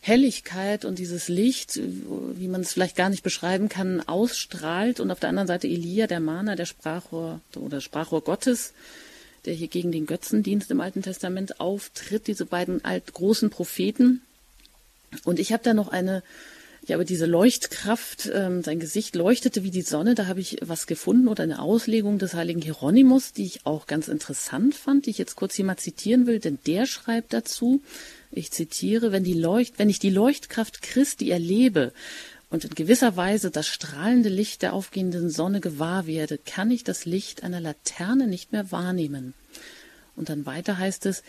Helligkeit und dieses Licht, wie man es vielleicht gar nicht beschreiben kann, ausstrahlt und auf der anderen Seite Elia, der Mahner, der Sprachrohr oder Sprachrohr Gottes, der hier gegen den Götzendienst im Alten Testament auftritt, diese beiden alt großen Propheten. Und ich habe da noch eine ja, aber diese Leuchtkraft, ähm, sein Gesicht leuchtete wie die Sonne, da habe ich was gefunden oder eine Auslegung des heiligen Hieronymus, die ich auch ganz interessant fand, die ich jetzt kurz hier mal zitieren will, denn der schreibt dazu, ich zitiere, wenn die Leucht, wenn ich die Leuchtkraft Christi erlebe und in gewisser Weise das strahlende Licht der aufgehenden Sonne gewahr werde, kann ich das Licht einer Laterne nicht mehr wahrnehmen. Und dann weiter heißt es,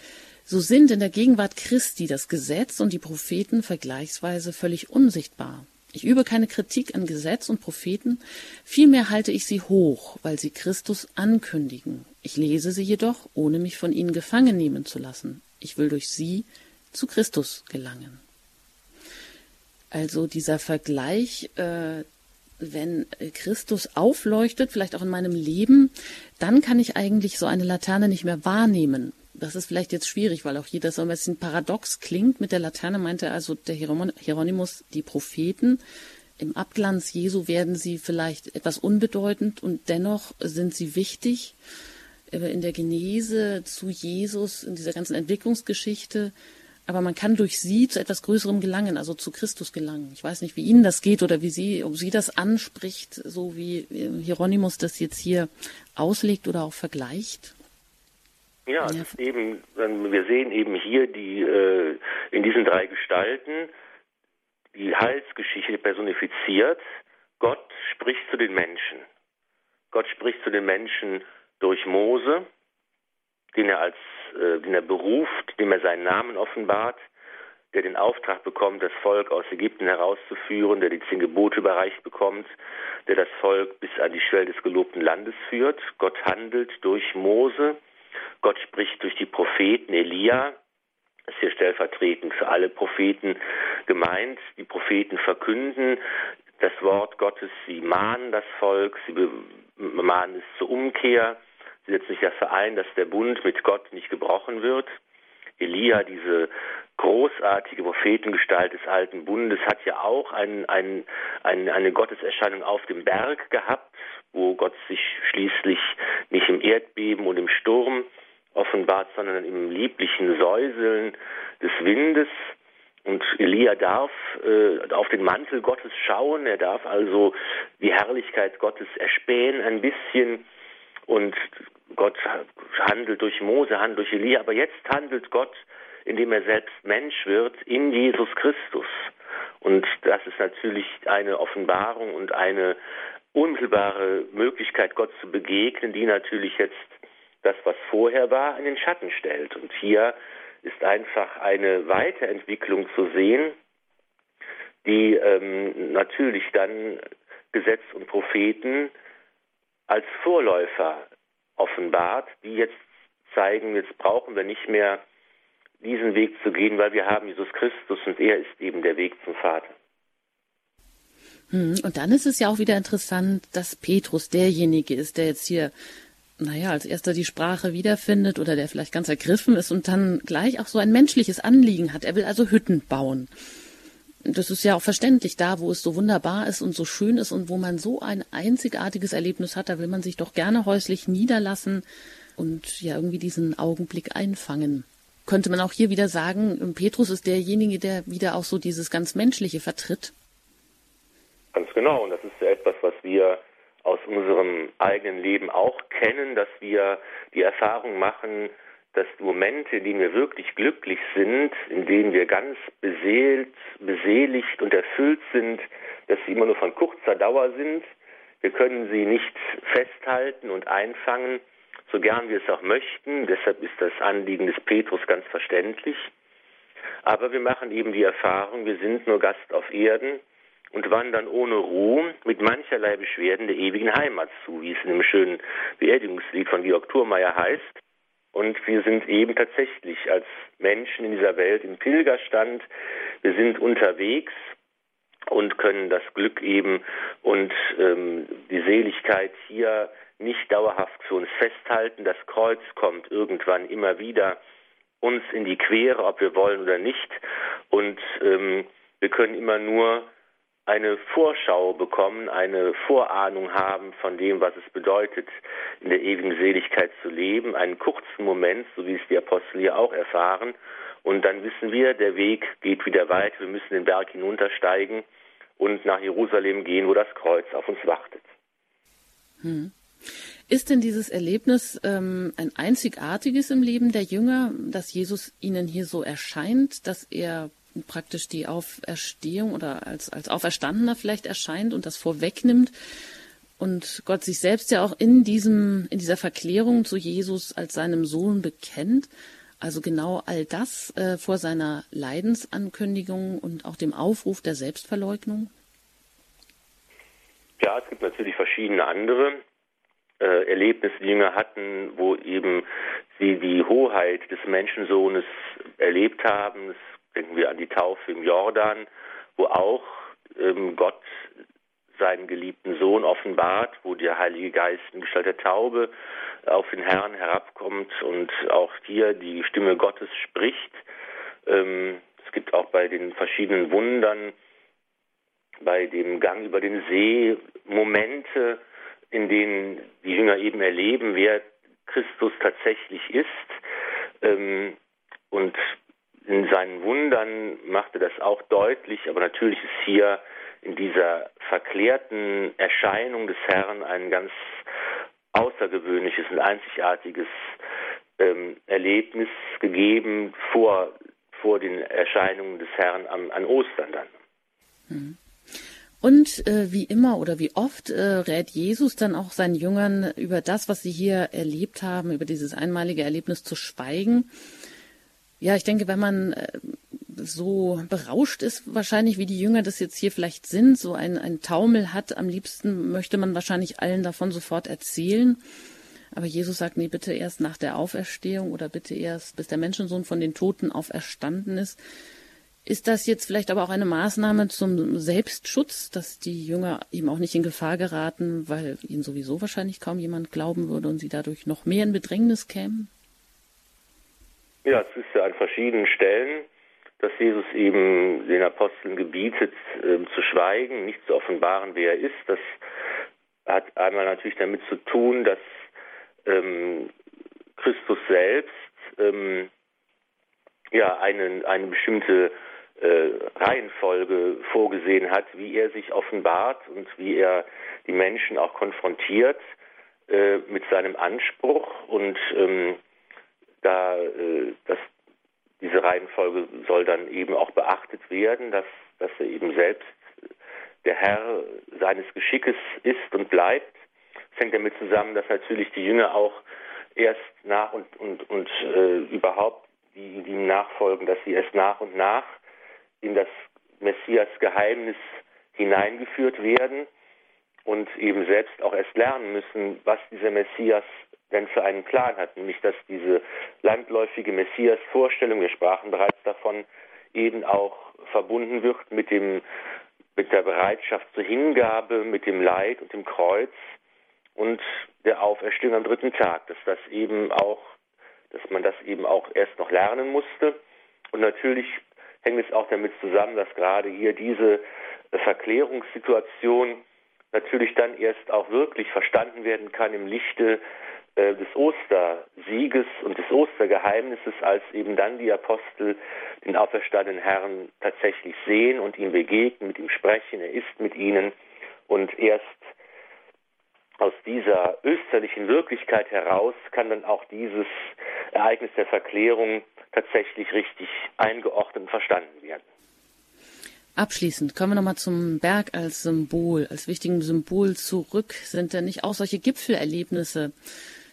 so sind in der Gegenwart Christi das Gesetz und die Propheten vergleichsweise völlig unsichtbar. Ich übe keine Kritik an Gesetz und Propheten, vielmehr halte ich sie hoch, weil sie Christus ankündigen. Ich lese sie jedoch, ohne mich von ihnen gefangen nehmen zu lassen. Ich will durch sie zu Christus gelangen. Also dieser Vergleich, äh, wenn Christus aufleuchtet, vielleicht auch in meinem Leben, dann kann ich eigentlich so eine Laterne nicht mehr wahrnehmen das ist vielleicht jetzt schwierig, weil auch hier das so ein bisschen paradox klingt. Mit der Laterne meinte also der Hieronymus die Propheten. Im Abglanz Jesu werden sie vielleicht etwas unbedeutend und dennoch sind sie wichtig. Äh, in der Genese zu Jesus, in dieser ganzen Entwicklungsgeschichte. Aber man kann durch sie zu etwas Größerem gelangen, also zu Christus gelangen. Ich weiß nicht, wie Ihnen das geht oder wie Sie, ob Sie das anspricht, so wie äh, Hieronymus das jetzt hier auslegt oder auch vergleicht. Ja, ja. eben, wir sehen eben hier die äh, in diesen drei Gestalten die Heilsgeschichte personifiziert. Gott spricht zu den Menschen. Gott spricht zu den Menschen durch Mose, den er als äh, den er beruft, dem er seinen Namen offenbart, der den Auftrag bekommt, das Volk aus Ägypten herauszuführen, der die zehn Gebote überreicht bekommt, der das Volk bis an die Schwelle des gelobten Landes führt. Gott handelt durch Mose Gott spricht durch die Propheten Elia, ist hier stellvertretend für alle Propheten gemeint. Die Propheten verkünden das Wort Gottes, sie mahnen das Volk, sie mahnen es zur Umkehr, sie setzen sich dafür ein, dass der Bund mit Gott nicht gebrochen wird. Elia, diese großartige Prophetengestalt des alten Bundes, hat ja auch ein, ein, ein, eine Gotteserscheinung auf dem Berg gehabt, wo Gott sich schließlich nicht im Erdbeben und im Sturm offenbart, sondern im lieblichen Säuseln des Windes. Und Elia darf äh, auf den Mantel Gottes schauen, er darf also die Herrlichkeit Gottes erspähen ein bisschen. Und Gott handelt durch Mose, handelt durch Elia, aber jetzt handelt Gott, indem er selbst Mensch wird, in Jesus Christus. Und das ist natürlich eine Offenbarung und eine unmittelbare Möglichkeit, Gott zu begegnen, die natürlich jetzt das, was vorher war, in den Schatten stellt. Und hier ist einfach eine Weiterentwicklung zu sehen, die ähm, natürlich dann Gesetz und Propheten als Vorläufer offenbart, die jetzt zeigen, jetzt brauchen wir nicht mehr diesen Weg zu gehen, weil wir haben Jesus Christus und er ist eben der Weg zum Vater. Hm, und dann ist es ja auch wieder interessant, dass Petrus derjenige ist, der jetzt hier naja, als erster die Sprache wiederfindet oder der vielleicht ganz ergriffen ist und dann gleich auch so ein menschliches Anliegen hat. Er will also Hütten bauen. Das ist ja auch verständlich, da wo es so wunderbar ist und so schön ist und wo man so ein einzigartiges Erlebnis hat, da will man sich doch gerne häuslich niederlassen und ja irgendwie diesen Augenblick einfangen. Könnte man auch hier wieder sagen, Petrus ist derjenige, der wieder auch so dieses ganz Menschliche vertritt? Ganz genau, und das ist ja etwas, was wir aus unserem eigenen Leben auch kennen, dass wir die Erfahrung machen, dass die Momente, in denen wir wirklich glücklich sind, in denen wir ganz beseelt, beseligt und erfüllt sind, dass sie immer nur von kurzer Dauer sind. Wir können sie nicht festhalten und einfangen, so gern wir es auch möchten. Deshalb ist das Anliegen des Petrus ganz verständlich. Aber wir machen eben die Erfahrung, wir sind nur Gast auf Erden und wandern ohne Ruhe mit mancherlei Beschwerden der ewigen Heimat zu, wie es in dem schönen Beerdigungslied von Georg Thurmeier heißt. Und wir sind eben tatsächlich als Menschen in dieser Welt im Pilgerstand. Wir sind unterwegs und können das Glück eben und ähm, die Seligkeit hier nicht dauerhaft für uns festhalten. Das Kreuz kommt irgendwann immer wieder uns in die Quere, ob wir wollen oder nicht. Und ähm, wir können immer nur eine Vorschau bekommen, eine Vorahnung haben von dem, was es bedeutet, in der ewigen Seligkeit zu leben, einen kurzen Moment, so wie es die Apostel hier auch erfahren. Und dann wissen wir, der Weg geht wieder weit, wir müssen den Berg hinuntersteigen und nach Jerusalem gehen, wo das Kreuz auf uns wartet. Hm. Ist denn dieses Erlebnis ähm, ein einzigartiges im Leben der Jünger, dass Jesus ihnen hier so erscheint, dass er praktisch die Auferstehung oder als, als Auferstandener vielleicht erscheint und das vorwegnimmt und Gott sich selbst ja auch in diesem, in dieser Verklärung zu Jesus als seinem Sohn bekennt? Also genau all das äh, vor seiner Leidensankündigung und auch dem Aufruf der Selbstverleugnung? Ja, es gibt natürlich verschiedene andere äh, Erlebnisse, die Jünger hatten, wo eben sie die Hoheit des Menschensohnes erlebt haben. Das denken wir an die Taufe im Jordan, wo auch ähm, Gott seinen geliebten Sohn offenbart, wo der Heilige Geist in Gestalt der Taube auf den Herrn herabkommt und auch hier die Stimme Gottes spricht. Ähm, es gibt auch bei den verschiedenen Wundern, bei dem Gang über den See Momente, in denen die Jünger eben erleben, wer Christus tatsächlich ist. Ähm, und in seinen Wundern machte das auch deutlich, aber natürlich ist hier in dieser verklärten Erscheinung des Herrn ein ganz außergewöhnliches und einzigartiges ähm, Erlebnis gegeben vor, vor den Erscheinungen des Herrn an, an Ostern dann. Mhm. Und äh, wie immer oder wie oft äh, rät Jesus dann auch seinen Jüngern über das, was sie hier erlebt haben, über dieses einmalige Erlebnis zu schweigen. Ja, ich denke, wenn man äh, so berauscht ist, wahrscheinlich wie die Jünger das jetzt hier vielleicht sind, so ein, ein Taumel hat, am liebsten möchte man wahrscheinlich allen davon sofort erzählen. Aber Jesus sagt, nee, bitte erst nach der Auferstehung oder bitte erst, bis der Menschensohn von den Toten auferstanden ist. Ist das jetzt vielleicht aber auch eine Maßnahme zum Selbstschutz, dass die Jünger eben auch nicht in Gefahr geraten, weil ihnen sowieso wahrscheinlich kaum jemand glauben würde und sie dadurch noch mehr in Bedrängnis kämen? Ja, es ist ja an verschiedenen Stellen, dass Jesus eben den Aposteln gebietet, äh, zu schweigen, nicht zu offenbaren, wer er ist. Das hat einmal natürlich damit zu tun, dass ähm, Christus selbst ähm, ja eine, eine bestimmte äh, Reihenfolge vorgesehen hat, wie er sich offenbart und wie er die Menschen auch konfrontiert äh, mit seinem Anspruch und ähm, da äh, das, diese Reihenfolge soll dann eben auch beachtet werden, dass, dass er eben selbst der Herr seines Geschickes ist und bleibt. Es hängt damit zusammen, dass natürlich die Jünger auch erst nach und, und, und äh, überhaupt die, die nachfolgen, dass sie erst nach und nach in das Messias-Geheimnis hineingeführt werden und eben selbst auch erst lernen müssen, was dieser Messias denn für einen Plan hat, nämlich dass diese landläufige Messias-Vorstellung, wir sprachen bereits davon, eben auch verbunden wird mit dem mit der Bereitschaft zur Hingabe, mit dem Leid und dem Kreuz und der Auferstehung am dritten Tag, dass das eben auch, dass man das eben auch erst noch lernen musste. Und natürlich hängt es auch damit zusammen, dass gerade hier diese Verklärungssituation natürlich dann erst auch wirklich verstanden werden kann im Lichte äh, des Ostersieges und des Ostergeheimnisses, als eben dann die Apostel den auferstandenen Herrn tatsächlich sehen und ihm begegnen, mit ihm sprechen, er ist mit ihnen und erst aus dieser österlichen Wirklichkeit heraus kann dann auch dieses Ereignis der Verklärung tatsächlich richtig eingeordnet und verstanden werden. Abschließend kommen wir nochmal zum Berg als Symbol, als wichtigen Symbol zurück. Sind denn nicht auch solche Gipfelerlebnisse,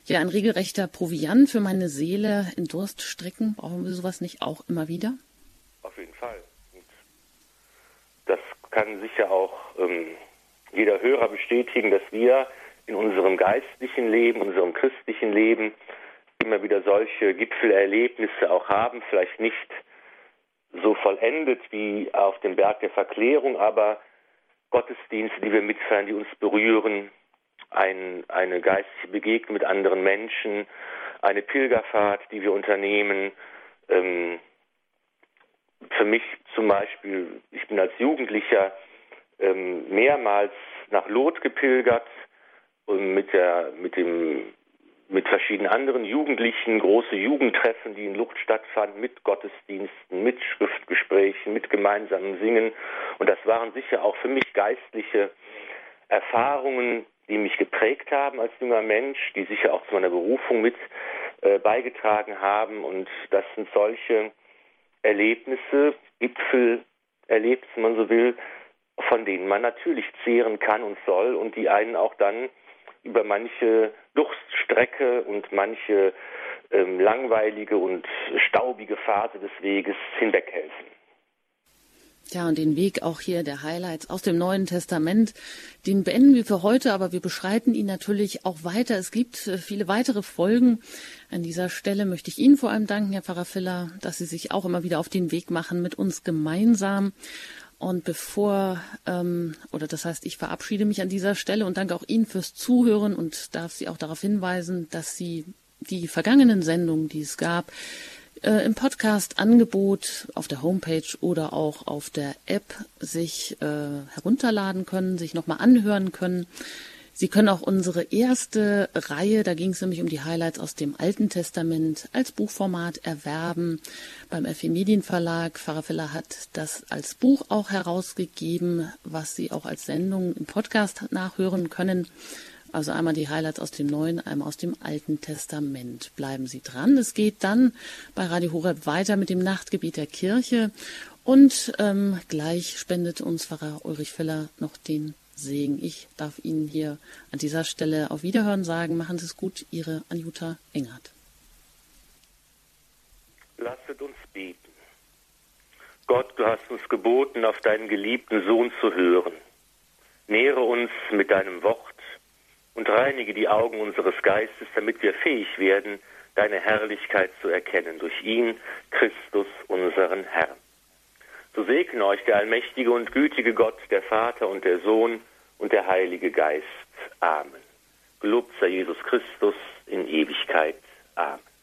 Ja, ein regelrechter Proviant für meine Seele in Durststrecken. Brauchen wir sowas nicht auch immer wieder? Auf jeden Fall. Das kann sicher auch ähm, jeder Hörer bestätigen, dass wir in unserem geistlichen Leben, unserem christlichen Leben immer wieder solche Gipfelerlebnisse auch haben, vielleicht nicht so vollendet wie auf dem Berg der Verklärung, aber Gottesdienste, die wir mitfeiern, die uns berühren, ein, eine geistliche Begegnung mit anderen Menschen, eine Pilgerfahrt, die wir unternehmen. Ähm, für mich zum Beispiel, ich bin als Jugendlicher ähm, mehrmals nach Lot gepilgert und mit der mit dem mit verschiedenen anderen Jugendlichen, große Jugendtreffen, die in Lucht stattfanden, mit Gottesdiensten, mit Schriftgesprächen, mit gemeinsamen Singen. Und das waren sicher auch für mich geistliche Erfahrungen, die mich geprägt haben als junger Mensch, die sicher auch zu meiner Berufung mit äh, beigetragen haben. Und das sind solche Erlebnisse, Gipfelerlebnisse, wenn man so will, von denen man natürlich zehren kann und soll und die einen auch dann über manche Durststrecke und manche ähm, langweilige und staubige Phase des Weges hinweghelfen. Ja, und den Weg auch hier der Highlights aus dem Neuen Testament, den beenden wir für heute, aber wir beschreiten ihn natürlich auch weiter. Es gibt äh, viele weitere Folgen. An dieser Stelle möchte ich Ihnen vor allem danken, Herr Pfarrer Filler, dass Sie sich auch immer wieder auf den Weg machen mit uns gemeinsam. Und bevor, ähm, oder das heißt, ich verabschiede mich an dieser Stelle und danke auch Ihnen fürs Zuhören und darf Sie auch darauf hinweisen, dass Sie die vergangenen Sendungen, die es gab, äh, im Podcast-Angebot auf der Homepage oder auch auf der App sich äh, herunterladen können, sich nochmal anhören können. Sie können auch unsere erste Reihe, da ging es nämlich um die Highlights aus dem Alten Testament, als Buchformat erwerben. Beim FE Medienverlag, Pfarrer Filler hat das als Buch auch herausgegeben, was Sie auch als Sendung im Podcast nachhören können. Also einmal die Highlights aus dem Neuen, einmal aus dem Alten Testament. Bleiben Sie dran. Es geht dann bei Radio Horeb weiter mit dem Nachtgebiet der Kirche. Und ähm, gleich spendet uns Pfarrer Ulrich Filler noch den Segen. Ich darf Ihnen hier an dieser Stelle auf Wiederhören sagen. Machen Sie es gut, Ihre Anjuta Engert. Lasset uns beten. Gott, du hast uns geboten, auf deinen geliebten Sohn zu hören. Nähre uns mit deinem Wort und reinige die Augen unseres Geistes, damit wir fähig werden, deine Herrlichkeit zu erkennen durch ihn, Christus, unseren Herrn. So segne euch der allmächtige und gütige Gott, der Vater und der Sohn und der Heilige Geist. Amen. Gelobt sei Jesus Christus in Ewigkeit. Amen.